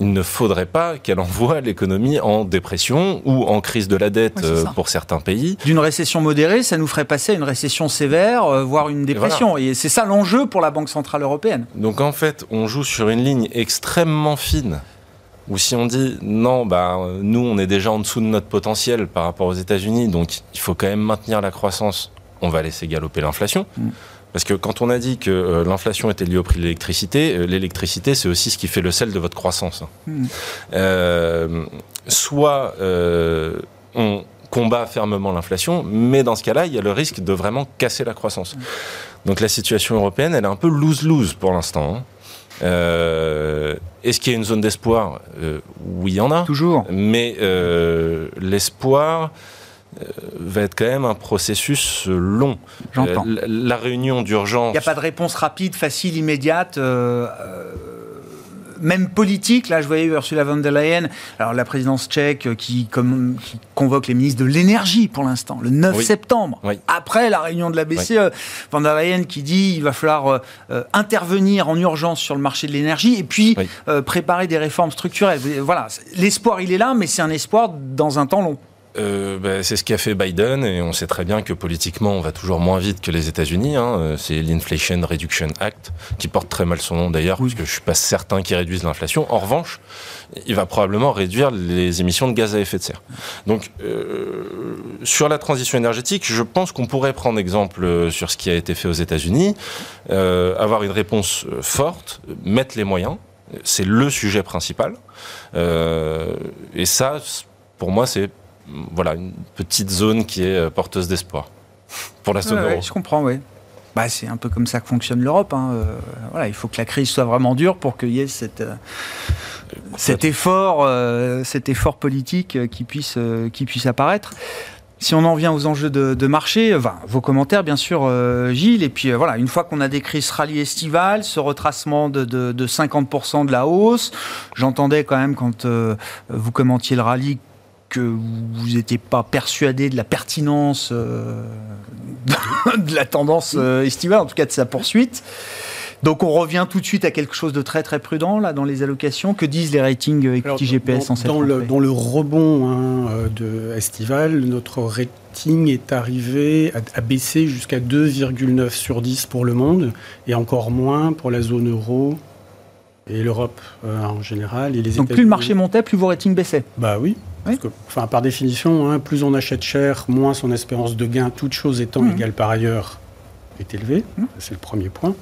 il ne faudrait pas qu'elle envoie l'économie en dépression ou en crise de la dette euh, pour certains pays. D'une récession modérée, ça nous ferait passer à une récession sévère, euh, voire une dépression. Et, c'est ça l'enjeu pour la Banque Centrale Européenne. Donc en fait, on joue sur une ligne extrêmement fine. Ou si on dit non, bah, nous on est déjà en dessous de notre potentiel par rapport aux États-Unis, donc il faut quand même maintenir la croissance, on va laisser galoper l'inflation. Mm. Parce que quand on a dit que euh, l'inflation était liée au prix de l'électricité, euh, l'électricité, c'est aussi ce qui fait le sel de votre croissance. Hmm. Euh, soit on combat fermement l'inflation, mais dans ce cas-là, il y a le risque de vraiment casser la croissance. Hmm. Donc la situation européenne, elle est un peu lose-lose pour l'instant. Hein. Est-ce qu'il y a une zone d'espoir? Oui, il y en a. Toujours. Mais l'espoir va être quand même un processus long. J'entends. Euh, la réunion d'urgence. Il n'y a pas de réponse rapide, facile, immédiate. Euh, même politique. Là, je voyais Ursula von der Leyen, alors la présidence tchèque qui, comme, qui convoque les ministres de l'énergie pour l'instant, le 9 septembre, après la réunion de la BCE. Von der Leyen qui dit il va falloir intervenir en urgence sur le marché de l'énergie et puis préparer des réformes structurelles. Voilà, l'espoir il est là, mais c'est un espoir dans un temps long. Euh, ben, c'est ce qu'a fait Biden et on sait très bien que politiquement on va toujours moins vite que les États-Unis. Hein. Euh, c'est l'Inflation Reduction Act qui porte très mal son nom d'ailleurs parce que je suis pas certain qu'il réduise l'inflation. En revanche, il va probablement réduire les émissions de gaz à effet de serre. Donc euh, sur la transition énergétique, je pense qu'on pourrait prendre exemple sur ce qui a été fait aux États-Unis, avoir une réponse forte, mettre les moyens. C'est le sujet principal. et ça, pour moi, c'est voilà, une petite zone qui est euh, porteuse d'espoir pour la zone euro. je comprends, oui. Bah, c'est un peu comme ça que fonctionne l'Europe. Hein. Euh, voilà, il faut que la crise soit vraiment dure pour qu'il y ait cette, euh, cet, effort, cet effort politique qui puisse, qui puisse apparaître. Si on en vient aux enjeux de, marché, vos commentaires bien sûr, Gilles. Et puis voilà, une fois qu'on a décrit ce rallye estival, ce retracement de, de 50% de la hausse, j'entendais quand même quand vous commentiez le rallye que vous n'étiez pas persuadé de la pertinence euh, de la tendance euh, estivale, en tout cas de sa poursuite. Donc on revient tout de suite à quelque chose de très très prudent là dans les allocations. Que disent les ratings equity GPS dans, en cette dans le, dans le rebond hein, euh, de estival, notre rating est arrivé à, baisser jusqu'à 2,9 sur 10 pour le monde et encore moins pour la zone euro et l'Europe en général. Et les Donc plus le marché montait, plus vos ratings baissaient? Bah oui. Parce que, enfin, par définition, hein, plus on achète cher, moins son espérance de gain, toute chose étant mmh. égale par ailleurs, est élevée. Mmh. C'est le premier point.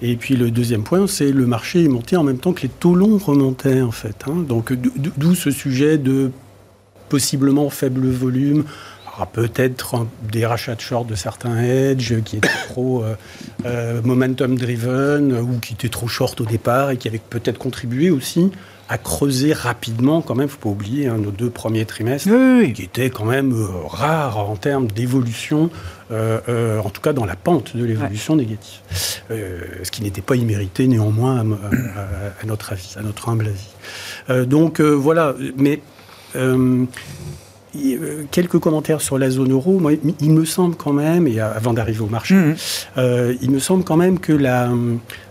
Et puis le deuxième point, c'est le marché est monté en même temps que les taux longs remontaient, en fait. Hein. Donc d'où ce sujet de possiblement faible volume, peut-être des rachats de short de certains hedges qui étaient trop euh, euh, momentum driven ou qui étaient trop short au départ et qui avaient peut-être contribué aussi à creuser rapidement, quand même, il ne faut pas oublier, hein, nos deux premiers trimestres, qui étaient quand même euh, rares en termes d'évolution, euh, euh, en tout cas dans la pente de l'évolution négative. ce qui n'était pas immérité néanmoins à, notre avis, à notre humble avis. donc voilà, mais quelques commentaires sur la zone euro. Moi, il me semble quand même, et avant d'arriver au marché, mmh. euh, il me semble quand même que la,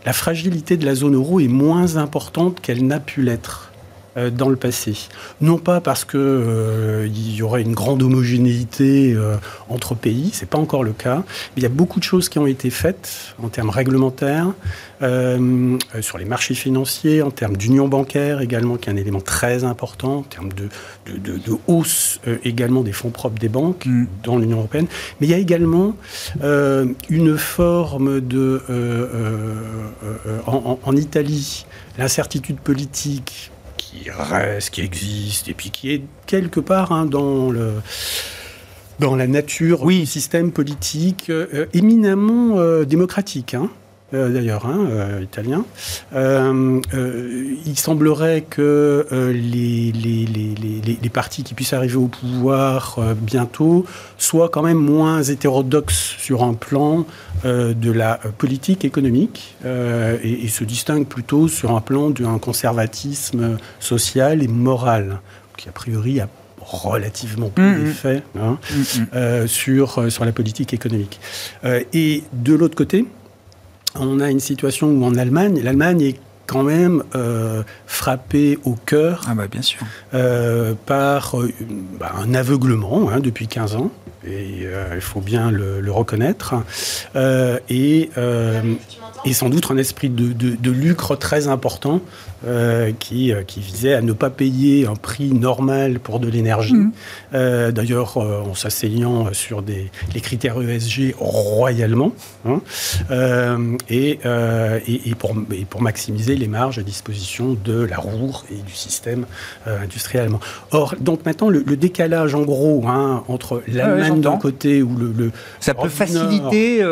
la fragilité de la zone euro est moins importante qu'elle n'a pu l'être. Euh, dans le passé. Non pas parce qu'il euh, y aurait une grande homogénéité euh, entre pays, c'est pas encore le cas. Mais il y a beaucoup de choses qui ont été faites en termes réglementaires, sur les marchés financiers, en termes d'union bancaire également, qui est un élément très important, en termes de, de, de, hausse également des fonds propres des banques mm. dans l'Union européenne. Mais il y a également une forme de... en, en Italie, l'incertitude politique qui reste, qui existe, et puis qui est quelque part hein, dans le dans la nature oui. du système politique euh, éminemment euh, démocratique. Hein. Euh, d'ailleurs, hein, euh, italien. Euh, il semblerait que les, les, les, partis qui puissent arriver au pouvoir bientôt soient quand même moins hétérodoxes sur un plan de la politique économique et, se distinguent plutôt sur un plan d'un conservatisme social et moral, qui a priori a relativement peu mmh, mmh. d'effet hein, mmh, sur, sur la politique économique. et de l'autre côté, on a une situation où en Allemagne, l'Allemagne est quand même euh, frappée au cœur ah bah, bien sûr. Euh, par euh, bah, un aveuglement hein, depuis 15 ans, et il faut bien le, reconnaître, et, et, sans doute un esprit de, de lucre très important qui, qui, visait à ne pas payer un prix normal pour de l'énergie. Mmh. D'ailleurs, en s'asseyant sur des, les critères ESG royalement, hein, et, et, pour, et, pour, maximiser les marges à disposition de la roue et du système industriel allemand. Or, donc maintenant, le, décalage en gros hein, entre l'Allemagne d'un côté ou le, ça peut faciliter.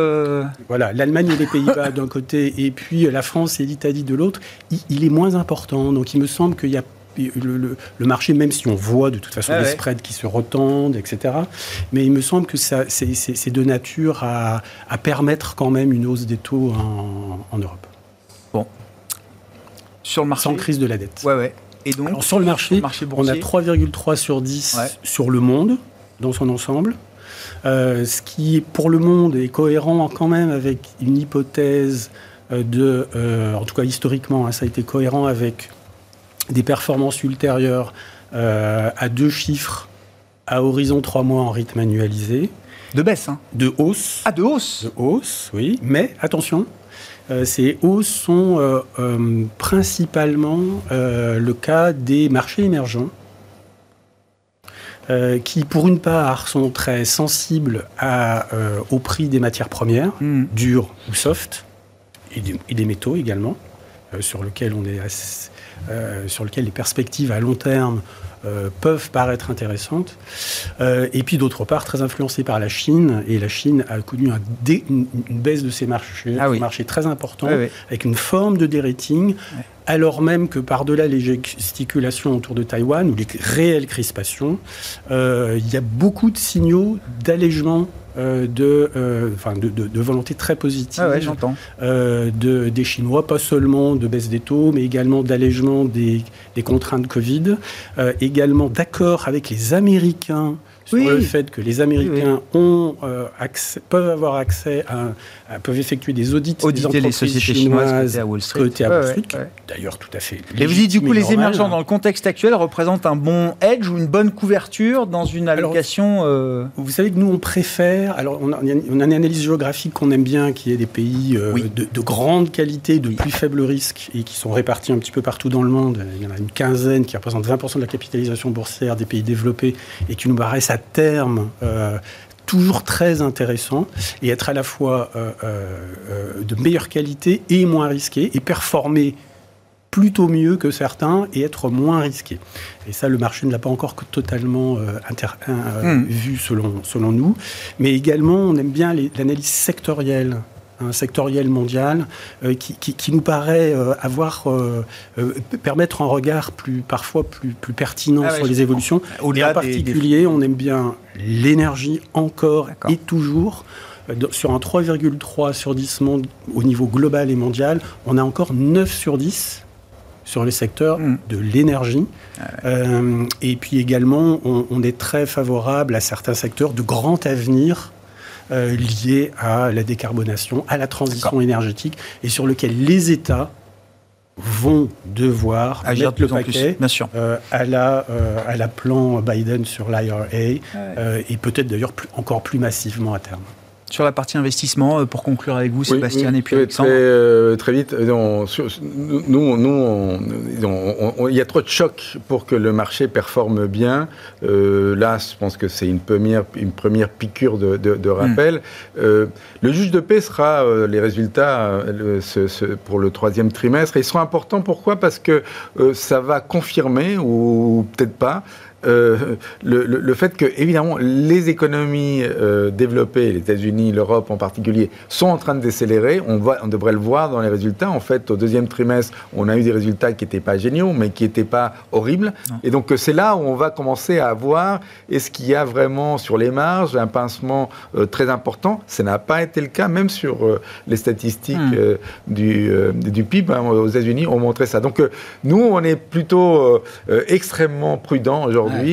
Voilà, l'Allemagne et les Pays-Bas d'un côté, et puis la France et l'Italie de l'autre, il, il est moins important. Donc il me semble qu'il y a le, marché, même si on voit de toute façon les spreads qui se retendent, etc. Mais il me semble que c'est de nature à, permettre quand même une hausse des taux en, Europe. Bon. sur le marché. Sans crise de la dette. Ouais, ouais. Et donc, Alors, sur le marché, marché on a boursier 3,3 sur 10 Ouais. sur le monde, dans son ensemble. Euh, ce qui, pour le monde, est cohérent quand même avec une hypothèse euh, de, euh, en tout cas historiquement, hein, ça a été cohérent avec des performances ultérieures euh, à deux chiffres à horizon trois mois en rythme annualisé, de baisse. Hein. de hausse. Ah, de hausse De hausse, oui, mais attention, euh, ces hausses sont euh, euh, principalement le cas des marchés émergents, qui pour une part sont très sensibles à, au prix des matières premières, Hmm. dures ou soft, et des, et des métaux également, sur lequel on est assez- sur lequel les perspectives à long terme euh, peuvent paraître intéressantes. Euh, et puis d'autre part, très influencé par la Chine, et la Chine a connu un dé- une, une baisse de ses marchés, Ah oui. marchés très important, avec une forme de dérating, alors même que par-delà les gesticulations autour de Taïwan, ou les réelles crispations, euh, il y a beaucoup de signaux d'allègement euh, de, euh, de, de- de volonté très positive Ah ouais, j'entends. euh, de, des Chinois, pas seulement de baisse des taux, mais également d'allègement des, des contraintes Covid, également d'accord avec les Américains sur Oui. le fait que les Américains ont, euh, accès, peuvent avoir accès à, à- peuvent effectuer des audits des Auditer entreprises les sociétés chinoises à Wall Street. Ouais, ouais, d'ailleurs tout à fait. Et vous dites du coup, les normal. émergents dans le contexte actuel représentent un bon hedge ou une bonne couverture dans une Alors, allocation euh, Vous savez que nous, on préfère. Alors, on a, on a une analyse géographique qu'on aime bien, qui est des pays euh, Oui. de, de grande qualité, de plus faible risque, et qui sont répartis un petit peu partout dans le monde. Il y en a une quinzaine qui représentent 20% de la capitalisation boursière des pays développés, et qui nous paraissent à terme. euh, toujours très intéressant et être à la fois euh, euh, de meilleure qualité et moins risqué et performer plutôt mieux que certains et être moins risqué. Et ça, le marché ne l'a pas encore totalement euh, inter- Hmm. vu selon, selon nous. Mais également, on aime bien l'analyse sectorielle hein, sectorielle mondiale euh, qui, qui- qui nous paraît euh, avoir euh, permettre un regard plus parfois plus, plus pertinent Ah ouais, sur les évolutions. Au-delà en des- particulier, on aime bien l'énergie encore et toujours. Sur un 3,3 sur 10 monde, au niveau global et mondial, on a encore 9 sur 10 sur le secteur Mm. de l'énergie. Euh, et puis également, on, on est très favorable à certains secteurs de grand avenir euh, liés à la décarbonation, à la transition énergétique, et sur lequel les États vont devoir agir mettre de le plus en plus. paquet Bien sûr. euh, à, la, euh, à la plan Biden sur l'IRA, euh, et peut-être d'ailleurs plus- encore plus massivement à terme. Sur la partie investissement, euh, pour conclure avec vous, Sébastien Oui, et puis Alexandre. Très, euh, très vite, on- sur- nous, il y a trop de chocs pour que le marché performe bien. Euh, là, je pense que c'est une première, une première piqûre de, de- de rappel. Euh, le juge de paix sera les résultats le- ce- ce- pour le troisième trimestre. Ils seront importants. Pourquoi? Parce que ça va confirmer, ou peut-être pas, euh, le, le- le fait que, évidemment, les économies euh, développées, les États-Unis, l'Europe en particulier, sont en train de décélérer. On, voit, on devrait le voir dans les résultats. En fait, au deuxième trimestre, on a eu des résultats qui n'étaient pas géniaux, mais qui n'étaient pas horribles. Non. Et donc, c'est là où on va commencer à voir est-ce qu'il y a vraiment sur les marges un pincement euh, très important? Ça n'a pas été le cas, même sur les statistiques Hmm. du, du PIB hein, aux États-Unis ont montré ça. Donc, nous, on est plutôt euh, euh, extrêmement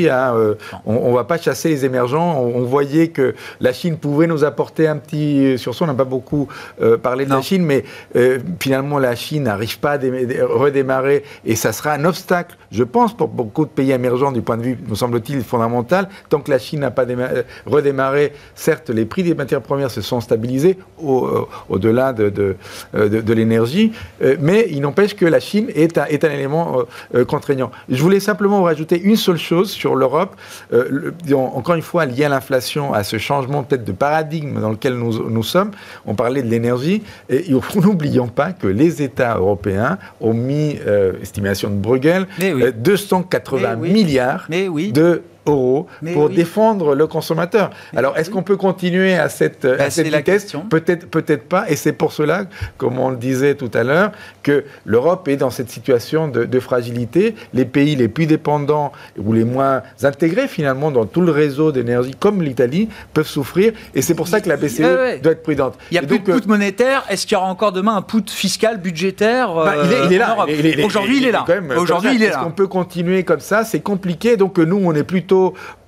hein, euh, on ne va pas chasser les émergents. On, on voyait que la Chine pouvait nous apporter un petit sursaut. On n'a pas beaucoup euh, parlé de Non. la Chine, mais euh, finalement, la Chine n'arrive pas à dé- dé- redémarrer et ça sera un obstacle, je pense, pour beaucoup de pays émergents du point de vue, me semble-t-il, fondamental. Tant que la Chine n'a pas déma- euh, redémarré, certes, les prix des matières premières se sont stabilisés au- euh, au-delà de, de, euh, de- de l'énergie, euh, mais il n'empêche que la Chine est un, est un élément euh, euh, contraignant. Je voulais simplement vous rajouter une seule chose sur l'Europe, euh, le- encore une fois lié à l'inflation, à ce changement peut-être de paradigme dans lequel nous, nous sommes. On parlait de l'énergie, et n'oublions pas que les États européens ont mis, euh, estimation de Bruegel, Mais oui. euh, 280 Eh oui. milliards Mais oui. de pour défendre le consommateur. Alors, est-ce qu'on peut continuer à cette, bah, à cette vitesse Peut-être, pas. Et c'est pour cela, comme on le disait tout à l'heure, que l'Europe est dans cette situation de, fragilité. Les pays les plus dépendants ou les moins intégrés finalement dans tout le réseau d'énergie, comme l'Italie, peuvent souffrir. Et c'est pour ça que la BCE doit être prudente. Il y a plus de put monétaire. Est-ce qu'il y aura encore demain un put fiscal, budgétaire bah, il, est, là. Aujourd'hui, il est là. Aujourd'hui, il est là. Est-ce qu'on peut continuer comme ça? C'est compliqué. Donc nous, on est plutôt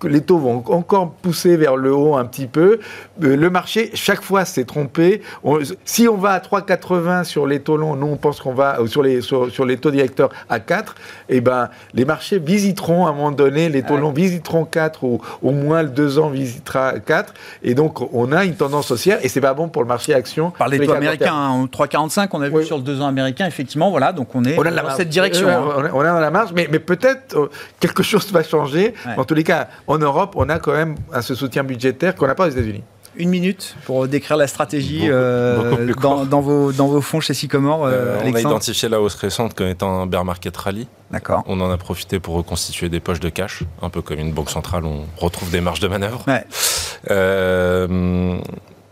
les taux vont encore pousser vers le haut un petit peu. Euh, le marché, chaque fois, s'est trompé. si on va à 3,80 sur les taux longs, nous, on pense qu'on va sur les, sur, les taux directeurs à 4, et eh ben, les marchés visiteront à un moment donné, les taux longs visiteront 4 ou au moins le 2 ans visitera 4. Et donc, on a une tendance haussière et c'est pas bon pour le marché action. Par les taux américains, 3,45, hein, on a vu sur le 2 ans américain, effectivement, voilà, donc on est dans cette direction. Hein. on, est dans la marge, mais, mais peut-être euh, quelque chose va changer. En tous les cas, en Europe, on a quand même ce soutien budgétaire qu'on n'a pas aux États-Unis. Une minute pour décrire la stratégie euh, dans, vos, dans vos fonds chez Sycomore. Euh, on a identifié la hausse récente comme étant un bear market rally. D'accord. On en a profité pour reconstituer des poches de cash, un peu comme une banque centrale, on retrouve des marges de manœuvre. Ouais. Euh,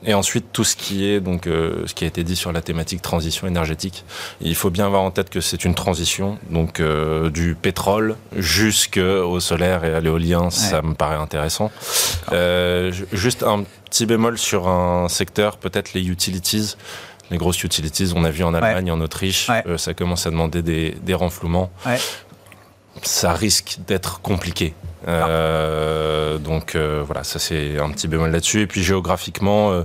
et ensuite, tout ce qui est donc euh, ce qui a été dit sur la thématique transition énergétique, il faut bien avoir en tête que c'est une transition, donc euh, du pétrole jusqu'au solaire et à l'éolien, ça me paraît intéressant. Euh, juste un petit bémol sur un secteur, peut-être les utilities. Les grosses utilities, on a vu en Allemagne, en Autriche, ça commence à demander des, des renflouements. Ça risque d'être compliqué. Euh, donc euh, voilà, ça c'est un petit bémol là-dessus. Et puis géographiquement, euh,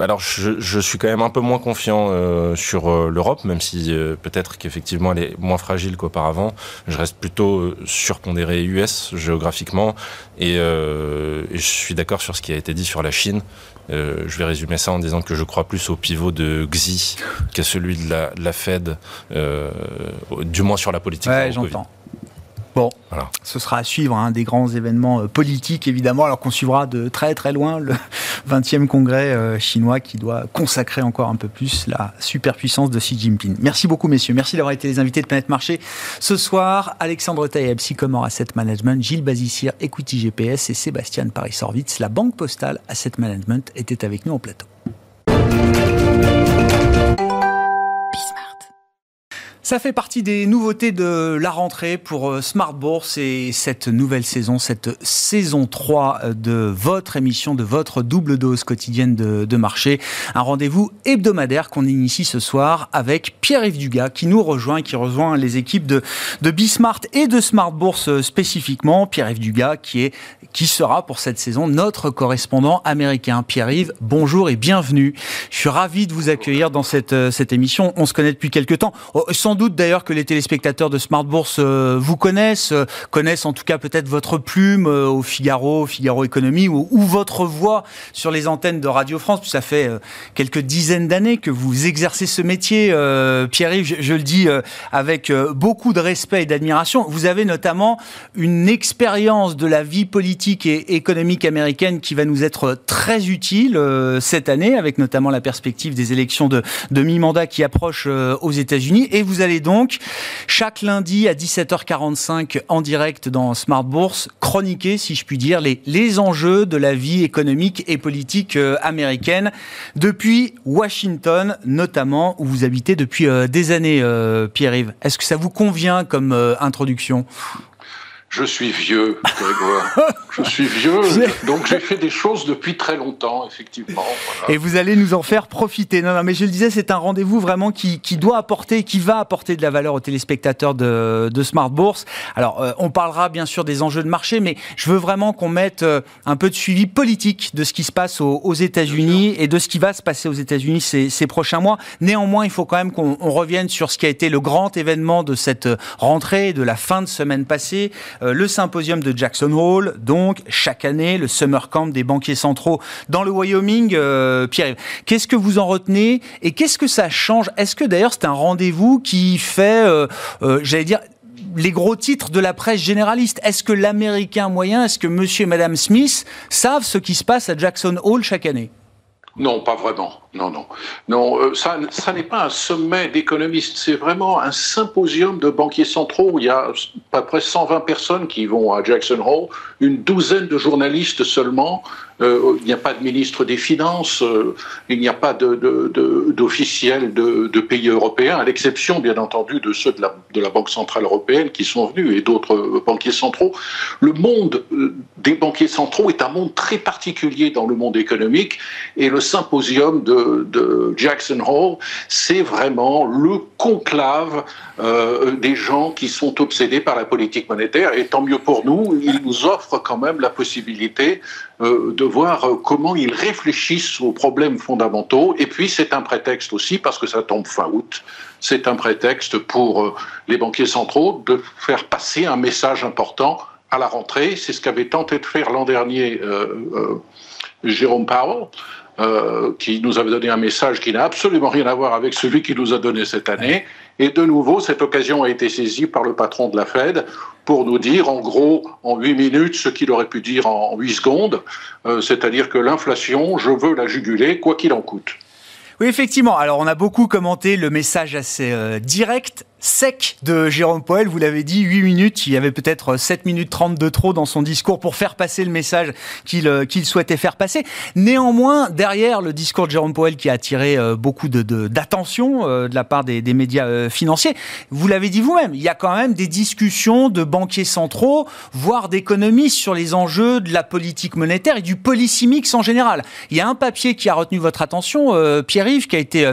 alors je, je, suis quand même un peu moins confiant euh, sur l'Europe, même si peut-être qu'effectivement elle est moins fragile qu'auparavant. Je reste plutôt surpondéré US géographiquement et, et je suis d'accord sur ce qui a été dit sur la Chine. je vais résumer ça en disant que je crois plus au pivot de Xi qu'à celui de la, de la Fed, du moins sur la politique. Ouais, j'entends. Bon, ce sera à suivre, un hein, des grands événements euh, politiques évidemment, alors qu'on suivra de très très loin le 20e congrès euh, chinois qui doit consacrer encore un peu plus la superpuissance de Xi Jinping. Merci beaucoup messieurs, merci d'avoir été les invités de Planète Marché. Ce soir, Alexandre Taïeb, Sycomore Asset Management, Gilles Bazissir, Equity GPS et Sébastien Paris-Sorvitz, la Banque Postale Asset Management, étaient avec nous au plateau. Ça fait partie des nouveautés de la rentrée pour euh, Smart Bourse et cette nouvelle saison, cette saison 3 de votre émission, de votre double dose quotidienne de, marché. Un rendez-vous hebdomadaire qu'on initie ce soir avec Pierre-Yves Dugas qui nous rejoint, qui rejoint les équipes de, de Bismart et de Smart Bourse euh, spécifiquement. Pierre-Yves Dugas qui est, qui sera pour cette saison notre correspondant américain. Pierre-Yves, bonjour et bienvenue. Je suis ravi de vous accueillir dans cette, euh, cette émission. On se connaît depuis quelques temps. Oh, sans doute d'ailleurs que les téléspectateurs de Smart Bourse euh, vous connaissent, euh, connaissent en tout cas peut-être votre plume au Figaro, Figaro Économie, ou, votre voix sur les antennes de Radio France. Ça fait quelques dizaines d'années que vous exercez ce métier, Pierre-Yves, je, le dis avec beaucoup de respect et d'admiration. Vous avez notamment une expérience de la vie politique et économique américaine qui va nous être très utile cette année, avec notamment la perspective des élections de, de mi-mandat qui approchent aux États-Unis. Et vous allez donc chaque lundi à 17h45 en direct dans Smart Bourse, chroniquer, si je puis dire, les, enjeux de la vie économique et politique euh, américaine depuis Washington, notamment, où vous habitez depuis euh, des années, euh, Pierre-Yves. Est-ce que ça vous convient comme introduction? Je suis vieux, Grégoire. Je suis vieux, donc j'ai fait des choses depuis très longtemps, effectivement. Et vous allez nous en faire profiter. Non, non, mais je le disais, c'est un rendez-vous vraiment qui, qui, doit apporter, qui va apporter de la valeur aux téléspectateurs de, de Smart Bourse. Alors, euh, on parlera bien sûr des enjeux de marché, mais je veux vraiment qu'on mette euh, un peu de suivi politique de ce qui se passe aux, aux États-Unis et de ce qui va se passer aux États-Unis ces, ces, prochains mois. Néanmoins, il faut quand même qu'on revienne sur ce qui a été le grand événement de cette rentrée, de la fin de semaine passée. Euh, le symposium de Jackson Hole, donc chaque année, le summer camp des banquiers centraux dans le Wyoming. Euh, Pierre, qu'est-ce que vous en retenez et qu'est-ce que ça change? Est-ce que d'ailleurs c'est un rendez-vous qui fait, euh, j'allais dire, les gros titres de la presse généraliste? Est-ce que l'Américain moyen, est-ce que Monsieur et Madame Smith savent ce qui se passe à Jackson Hole chaque année? Non, pas vraiment. Non, non. Non, euh, ça, n'est pas un sommet d'économistes, c'est vraiment un symposium de banquiers centraux où il y a à peu près 120 personnes qui vont à Jackson Hole, une douzaine de journalistes seulement, euh, il n'y a pas de ministre des Finances, euh, il n'y a pas d'officiels de, pays européens, à l'exception bien entendu de ceux de la, Banque Centrale Européenne qui sont venus et d'autres banquiers centraux. Le monde des banquiers centraux est un monde très particulier dans le monde économique et le symposium de, de Jackson Hole, c'est vraiment le conclave euh, des gens qui sont obsédés par la politique monétaire et tant mieux pour nous, il nous offre quand même la possibilité euh, de voir euh, comment ils réfléchissent aux problèmes fondamentaux. Et puis c'est un prétexte aussi, parce que ça tombe fin août, c'est un prétexte pour les banquiers centraux de faire passer un message important à la rentrée. C'est ce qu'avait tenté de faire l'an dernier Jérôme Powell. Qui nous avait donné un message qui n'a absolument rien à voir avec celui qu'il nous a donné cette année. Et de nouveau, cette occasion a été saisie par le patron de la Fed pour nous dire, en gros, en huit minutes, ce qu'il aurait pu dire en huit secondes, euh, c'est-à-dire que l'inflation, je veux la juguler, quoi qu'il en coûte. Oui, effectivement. Alors, on a beaucoup commenté le message assez euh, direct sec de Jérôme Poel. Vous l'avez dit, 8 minutes. Il y avait peut-être 7 minutes 30 de trop dans son discours pour faire passer le message qu'il euh, qu'il souhaitait faire passer. Néanmoins, derrière le discours de Jérôme Poel qui a attiré euh, beaucoup d'attention de, de, la part des, médias euh, financiers, vous l'avez dit vous-même, il y a quand même des discussions de banquiers centraux, voire d'économistes sur les enjeux de la politique monétaire et du policy mix en général. Il y a un papier qui a retenu votre attention, Pierre-Yves, qui a été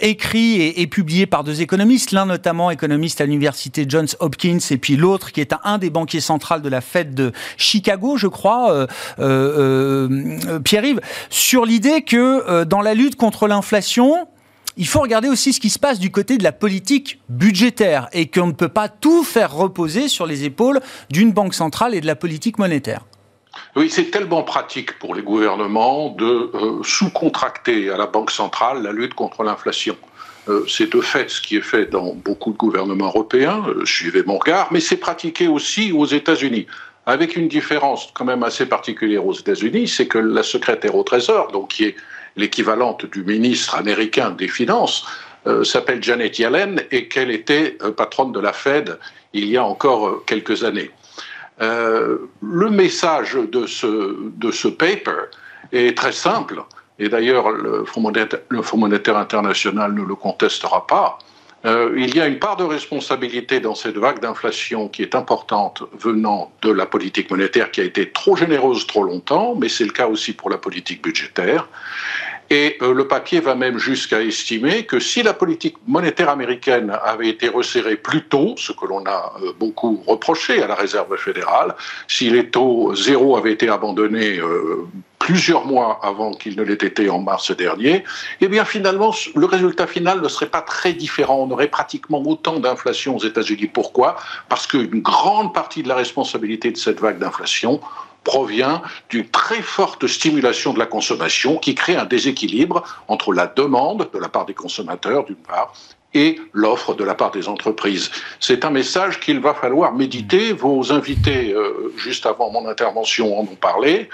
écrit et publié par deux économistes, l'un notamment économiste à l'université Johns Hopkins, et puis l'autre qui est un, des banquiers centraux de la Fed de Chicago, je crois, euh, euh, euh, Pierre-Yves, sur l'idée que dans la lutte contre l'inflation, il faut regarder aussi ce qui se passe du côté de la politique budgétaire et qu'on ne peut pas tout faire reposer sur les épaules d'une banque centrale et de la politique monétaire. Oui, c'est tellement pratique pour les gouvernements de sous-contracter à la Banque centrale la lutte contre l'inflation. Euh, c'est de fait ce qui est fait dans beaucoup de gouvernements européens, euh, suivez mon regard, mais c'est pratiqué aussi aux États-Unis, avec une différence quand même assez particulière aux États-Unis, c'est que la secrétaire au Trésor, donc qui est l'équivalente du ministre américain des Finances, euh, s'appelle Janet Yellen et qu'elle était patronne de la Fed il y a encore quelques années. le message de ce, de ce paper est très simple et d'ailleurs le Fonds monétaire, international ne le contestera pas, euh, il y a une part de responsabilité dans cette vague d'inflation qui est importante venant de la politique monétaire qui a été trop généreuse trop longtemps, mais c'est le cas aussi pour la politique budgétaire. Et euh, le papier va même jusqu'à estimer que si la politique monétaire américaine avait été resserrée plus tôt, ce que l'on a euh, beaucoup reproché à la Réserve fédérale, si les taux zéro avaient été abandonnés plusieurs mois avant qu'il ne l'ait été en mars dernier, eh bien finalement, le résultat final ne serait pas très différent. On aurait pratiquement autant d'inflation aux États-Unis. Pourquoi? Parce qu'une grande partie de la responsabilité de cette vague d'inflation provient d'une très forte stimulation de la consommation qui crée un déséquilibre entre la demande de la part des consommateurs, d'une part, et l'offre de la part des entreprises. C'est un message qu'il va falloir méditer. Vos invités, euh, juste avant mon intervention, en ont parlé.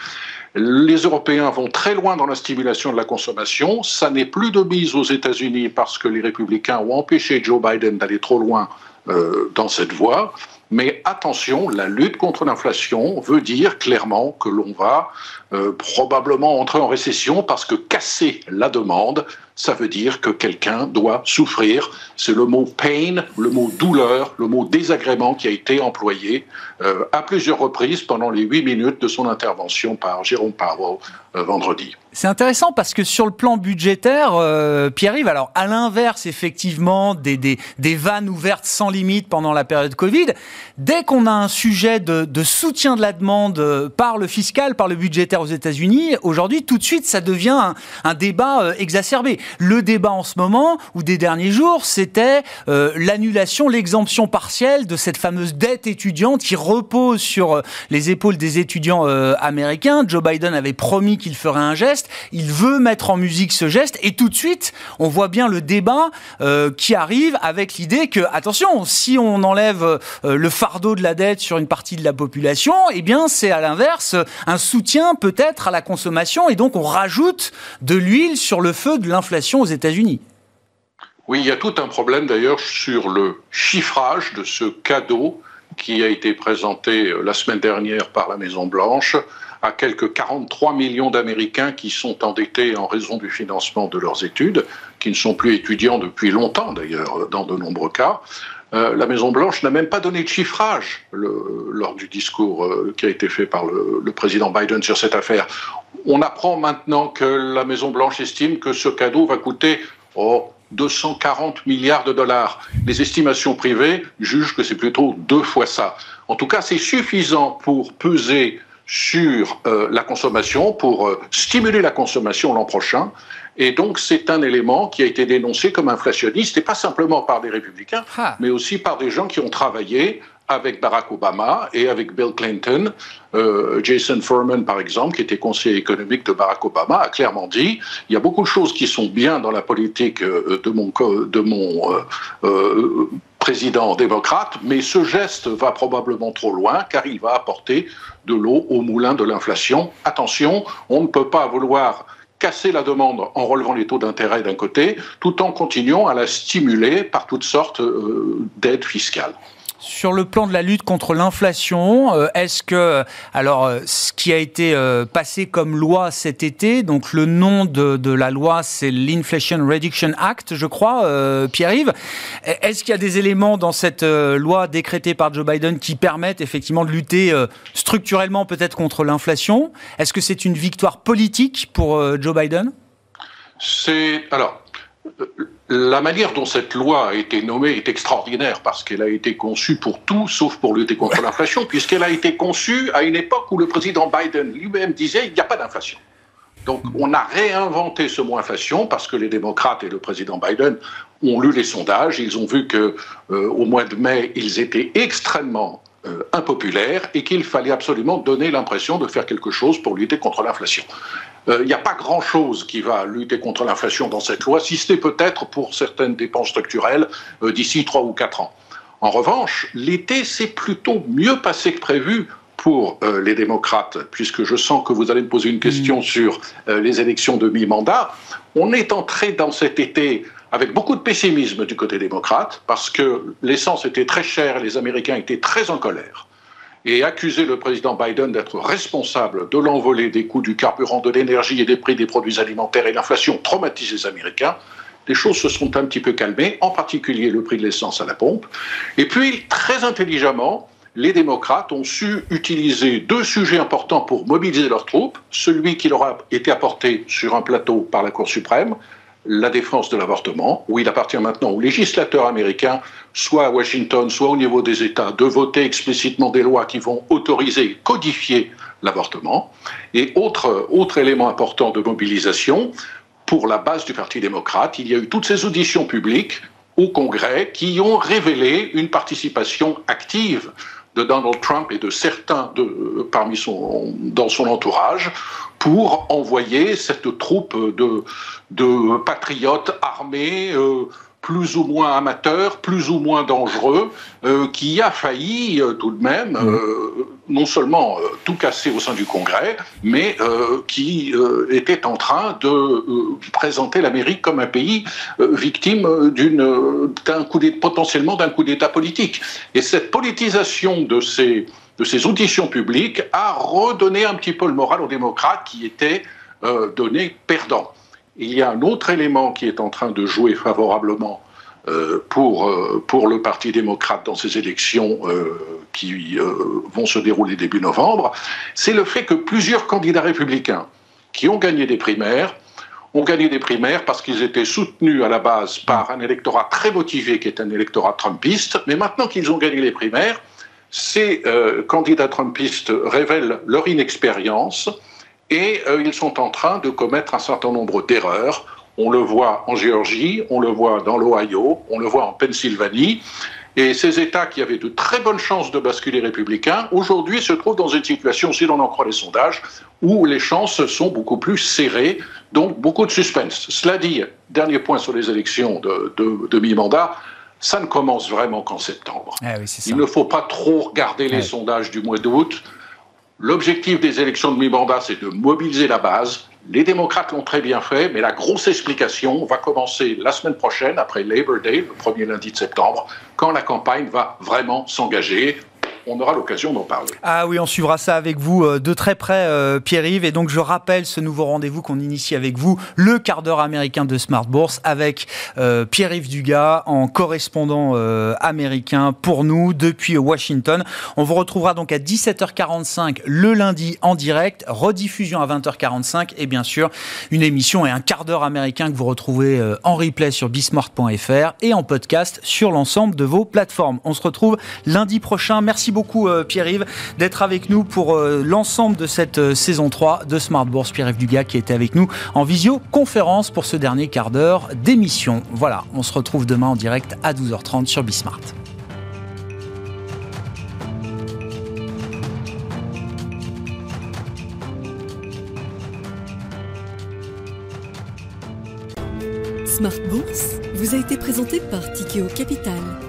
Les Européens vont très loin dans la stimulation de la consommation. Ça n'est plus de mise aux États-Unis parce que les républicains ont empêché Joe Biden d'aller trop loin euh, dans cette voie. Mais attention, la lutte contre l'inflation veut dire clairement que l'on va euh, probablement entrer en récession parce que casser la demande, ça veut dire que quelqu'un doit souffrir. C'est le mot pain, le mot douleur, le mot désagrément qui a été employé euh, à plusieurs reprises pendant les huit minutes de son intervention par Jérôme Powell vendredi. C'est intéressant parce que sur le plan budgétaire, euh, Pierre-Yves, alors à l'inverse effectivement des, des, des, vannes ouvertes sans limite pendant la période Covid, dès qu'on a un sujet de, soutien de la demande par le fiscal, par le budgétaire aux États-Unis, aujourd'hui tout de suite ça devient un, débat exacerbé. le débat en ce moment ou des derniers jours, c'était euh, l'annulation, l'exemption partielle de cette fameuse dette étudiante qui repose sur euh, les épaules des étudiants euh, américains. Joe Biden avait promis qu'il ferait un geste. Il veut mettre en musique ce geste et tout de suite, on voit bien le débat qui arrive avec l'idée que, attention, si on enlève le fardeau de la dette sur une partie de la population, eh bien, c'est à l'inverse un soutien peut-être à la consommation et donc on rajoute de l'huile sur le feu de l'inflation aux États-Unis. Oui, il y a tout un problème d'ailleurs sur le chiffrage de ce cadeau qui a été présenté euh, la semaine dernière par la Maison-Blanche à quelques 43 millions d'Américains qui sont endettés en raison du financement de leurs études, qui ne sont plus étudiants depuis longtemps d'ailleurs dans de nombreux cas. Euh, la Maison-Blanche n'a même pas donné de chiffrage lors du discours euh, qui a été fait par le, le, président Biden sur cette affaire. On apprend maintenant que la Maison-Blanche estime que ce cadeau va coûter oh, 240 milliards de dollars. Les estimations privées jugent que c'est plutôt deux fois ça. En tout cas, c'est suffisant pour peser sur euh, la consommation, pour euh, stimuler la consommation l'an prochain. Et donc, c'est un élément qui a été dénoncé comme inflationniste, et pas simplement par des républicains, ah. mais aussi par des gens qui ont travaillé avec Barack Obama et avec Bill Clinton. Euh, Jason Furman, par exemple, qui était conseiller économique de Barack Obama, a clairement dit il y a beaucoup de choses qui sont bien dans la politique de mon, de mon euh, euh, président démocrate, mais ce geste va probablement trop loin car il va apporter de l'eau au moulin de l'inflation. Attention, on ne peut pas vouloir casser la demande en relevant les taux d'intérêt d'un côté, tout en continuant à la stimuler par toutes sortes d'aides fiscales. Sur le plan de la lutte contre l'inflation, euh, est-ce que, alors, euh, ce qui a été euh, passé comme loi cet été, donc le nom de, la loi, c'est l'Inflation Reduction Act, je crois, Pierre-Yves, est-ce qu'il y a des éléments dans cette loi décrétée par Joe Biden qui permettent effectivement de lutter structurellement peut-être contre l'inflation? Est-ce que c'est une victoire politique pour Joe Biden? C'est alors la manière dont cette loi a été nommée est extraordinaire parce qu'elle a été conçue pour tout sauf pour lutter contre l'inflation, puisqu'elle a été conçue à une époque où le président Biden lui-même disait il n'y a pas d'inflation. Donc on a réinventé ce mot inflation parce que les démocrates et le président Biden ont lu les sondages, ils ont vu que euh, au mois de mai ils étaient extrêmement euh, impopulaires et qu'il fallait absolument donner l'impression de faire quelque chose pour lutter contre l'inflation. Euh, il n'y a pas grand-chose qui va lutter contre l'inflation dans cette loi, si ce n'est peut-être pour certaines dépenses structurelles euh, d'ici trois ou quatre ans. En revanche, l'été s'est plutôt mieux passé que prévu pour euh, les démocrates, puisque je sens que vous allez me poser une question mm. sur les élections de mi-mandat. On est entré dans cet été avec beaucoup de pessimisme du côté démocrate, parce que l'essence était très chère et les Américains étaient très en colère et accuser le président Biden d'être responsable de l'envolée des coûts du carburant, de l'énergie et des prix des produits alimentaires et l'inflation traumatise les Américains, les choses se sont un petit peu calmées, en particulier le prix de l'essence à la pompe. Et puis, très intelligemment, les démocrates ont su utiliser deux sujets importants pour mobiliser leurs troupes. Celui qui leur a été apporté sur un plateau par la Cour suprême, la défense de l'avortement, où il appartient maintenant aux législateurs américains, soit à Washington, soit au niveau des États, de voter explicitement des lois qui vont autoriser, codifier l'avortement. Et autre, autre élément important de mobilisation, pour la base du Parti démocrate, il y a eu toutes ces auditions publiques au Congrès qui ont révélé une participation active de Donald Trump et de certains de, parmi son, dans son entourage pour envoyer cette troupe de, de patriotes armés, euh, plus ou moins amateurs, plus ou moins dangereux, euh, qui a failli euh, tout de même mmh. non seulement tout casser au sein du Congrès, mais qui était en train de présenter l'Amérique comme un pays victime d'une, d'un coup potentiellement d'un coup d'État politique. Et cette politisation de ces de ces auditions publiques a redonné un petit peu le moral aux démocrates qui étaient euh, donnés perdants. Il y a un autre élément qui est en train de jouer favorablement euh, pour, euh, pour le Parti démocrate dans ces élections qui vont se dérouler début novembre, c'est le fait que plusieurs candidats républicains qui ont gagné des primaires ont gagné des primaires parce qu'ils étaient soutenus à la base par un électorat très motivé qui est un électorat trumpiste, mais maintenant qu'ils ont gagné les primaires, ces euh, candidats trumpistes révèlent leur inexpérience et euh, ils sont en train de commettre un certain nombre d'erreurs On le voit en Géorgie, on le voit dans l'Ohio, on le voit en Pennsylvanie. Et ces États qui avaient de très bonnes chances de basculer républicains, aujourd'hui se trouvent dans une situation, si l'on en croit les sondages, où les chances sont beaucoup plus serrées, donc beaucoup de suspense. Cela dit, dernier point sur les élections de, de, mi-mandat, ça ne commence vraiment qu'en septembre. Ah Il ne faut pas trop regarder les sondages du mois d'août. L'objectif des élections de mi-mandat, c'est de mobiliser la base. Les démocrates l'ont très bien fait, mais la grosse explication va commencer la semaine prochaine, après Labor Day, le premier lundi de septembre, quand la campagne va vraiment s'engager on aura l'occasion d'en parler. Ah oui, on suivra ça avec vous euh, de très près, euh, Pierre-Yves. Et donc, je rappelle ce nouveau rendez-vous qu'on initie avec vous, le quart d'heure américain de Smart Bourse, avec euh, Pierre-Yves Dugas en correspondant américain pour nous depuis Washington. On vous retrouvera donc à 17h45 le lundi en direct, rediffusion à 20h45 et bien sûr une émission et un quart d'heure américain que vous retrouvez en replay sur bismart.fr et en podcast sur l'ensemble de vos plateformes. On se retrouve lundi prochain. Merci beaucoup beaucoup euh, Pierre-Yves d'être avec nous pour euh, l'ensemble de cette euh, saison 3 de Smart Bourse. Pierre-Yves Dugas qui était avec nous en visioconférence pour ce dernier quart d'heure d'émission. Voilà, on se retrouve demain en direct à 12h30 sur Bismart. Smart Bourse vous a été présenté par Tikeo Capital.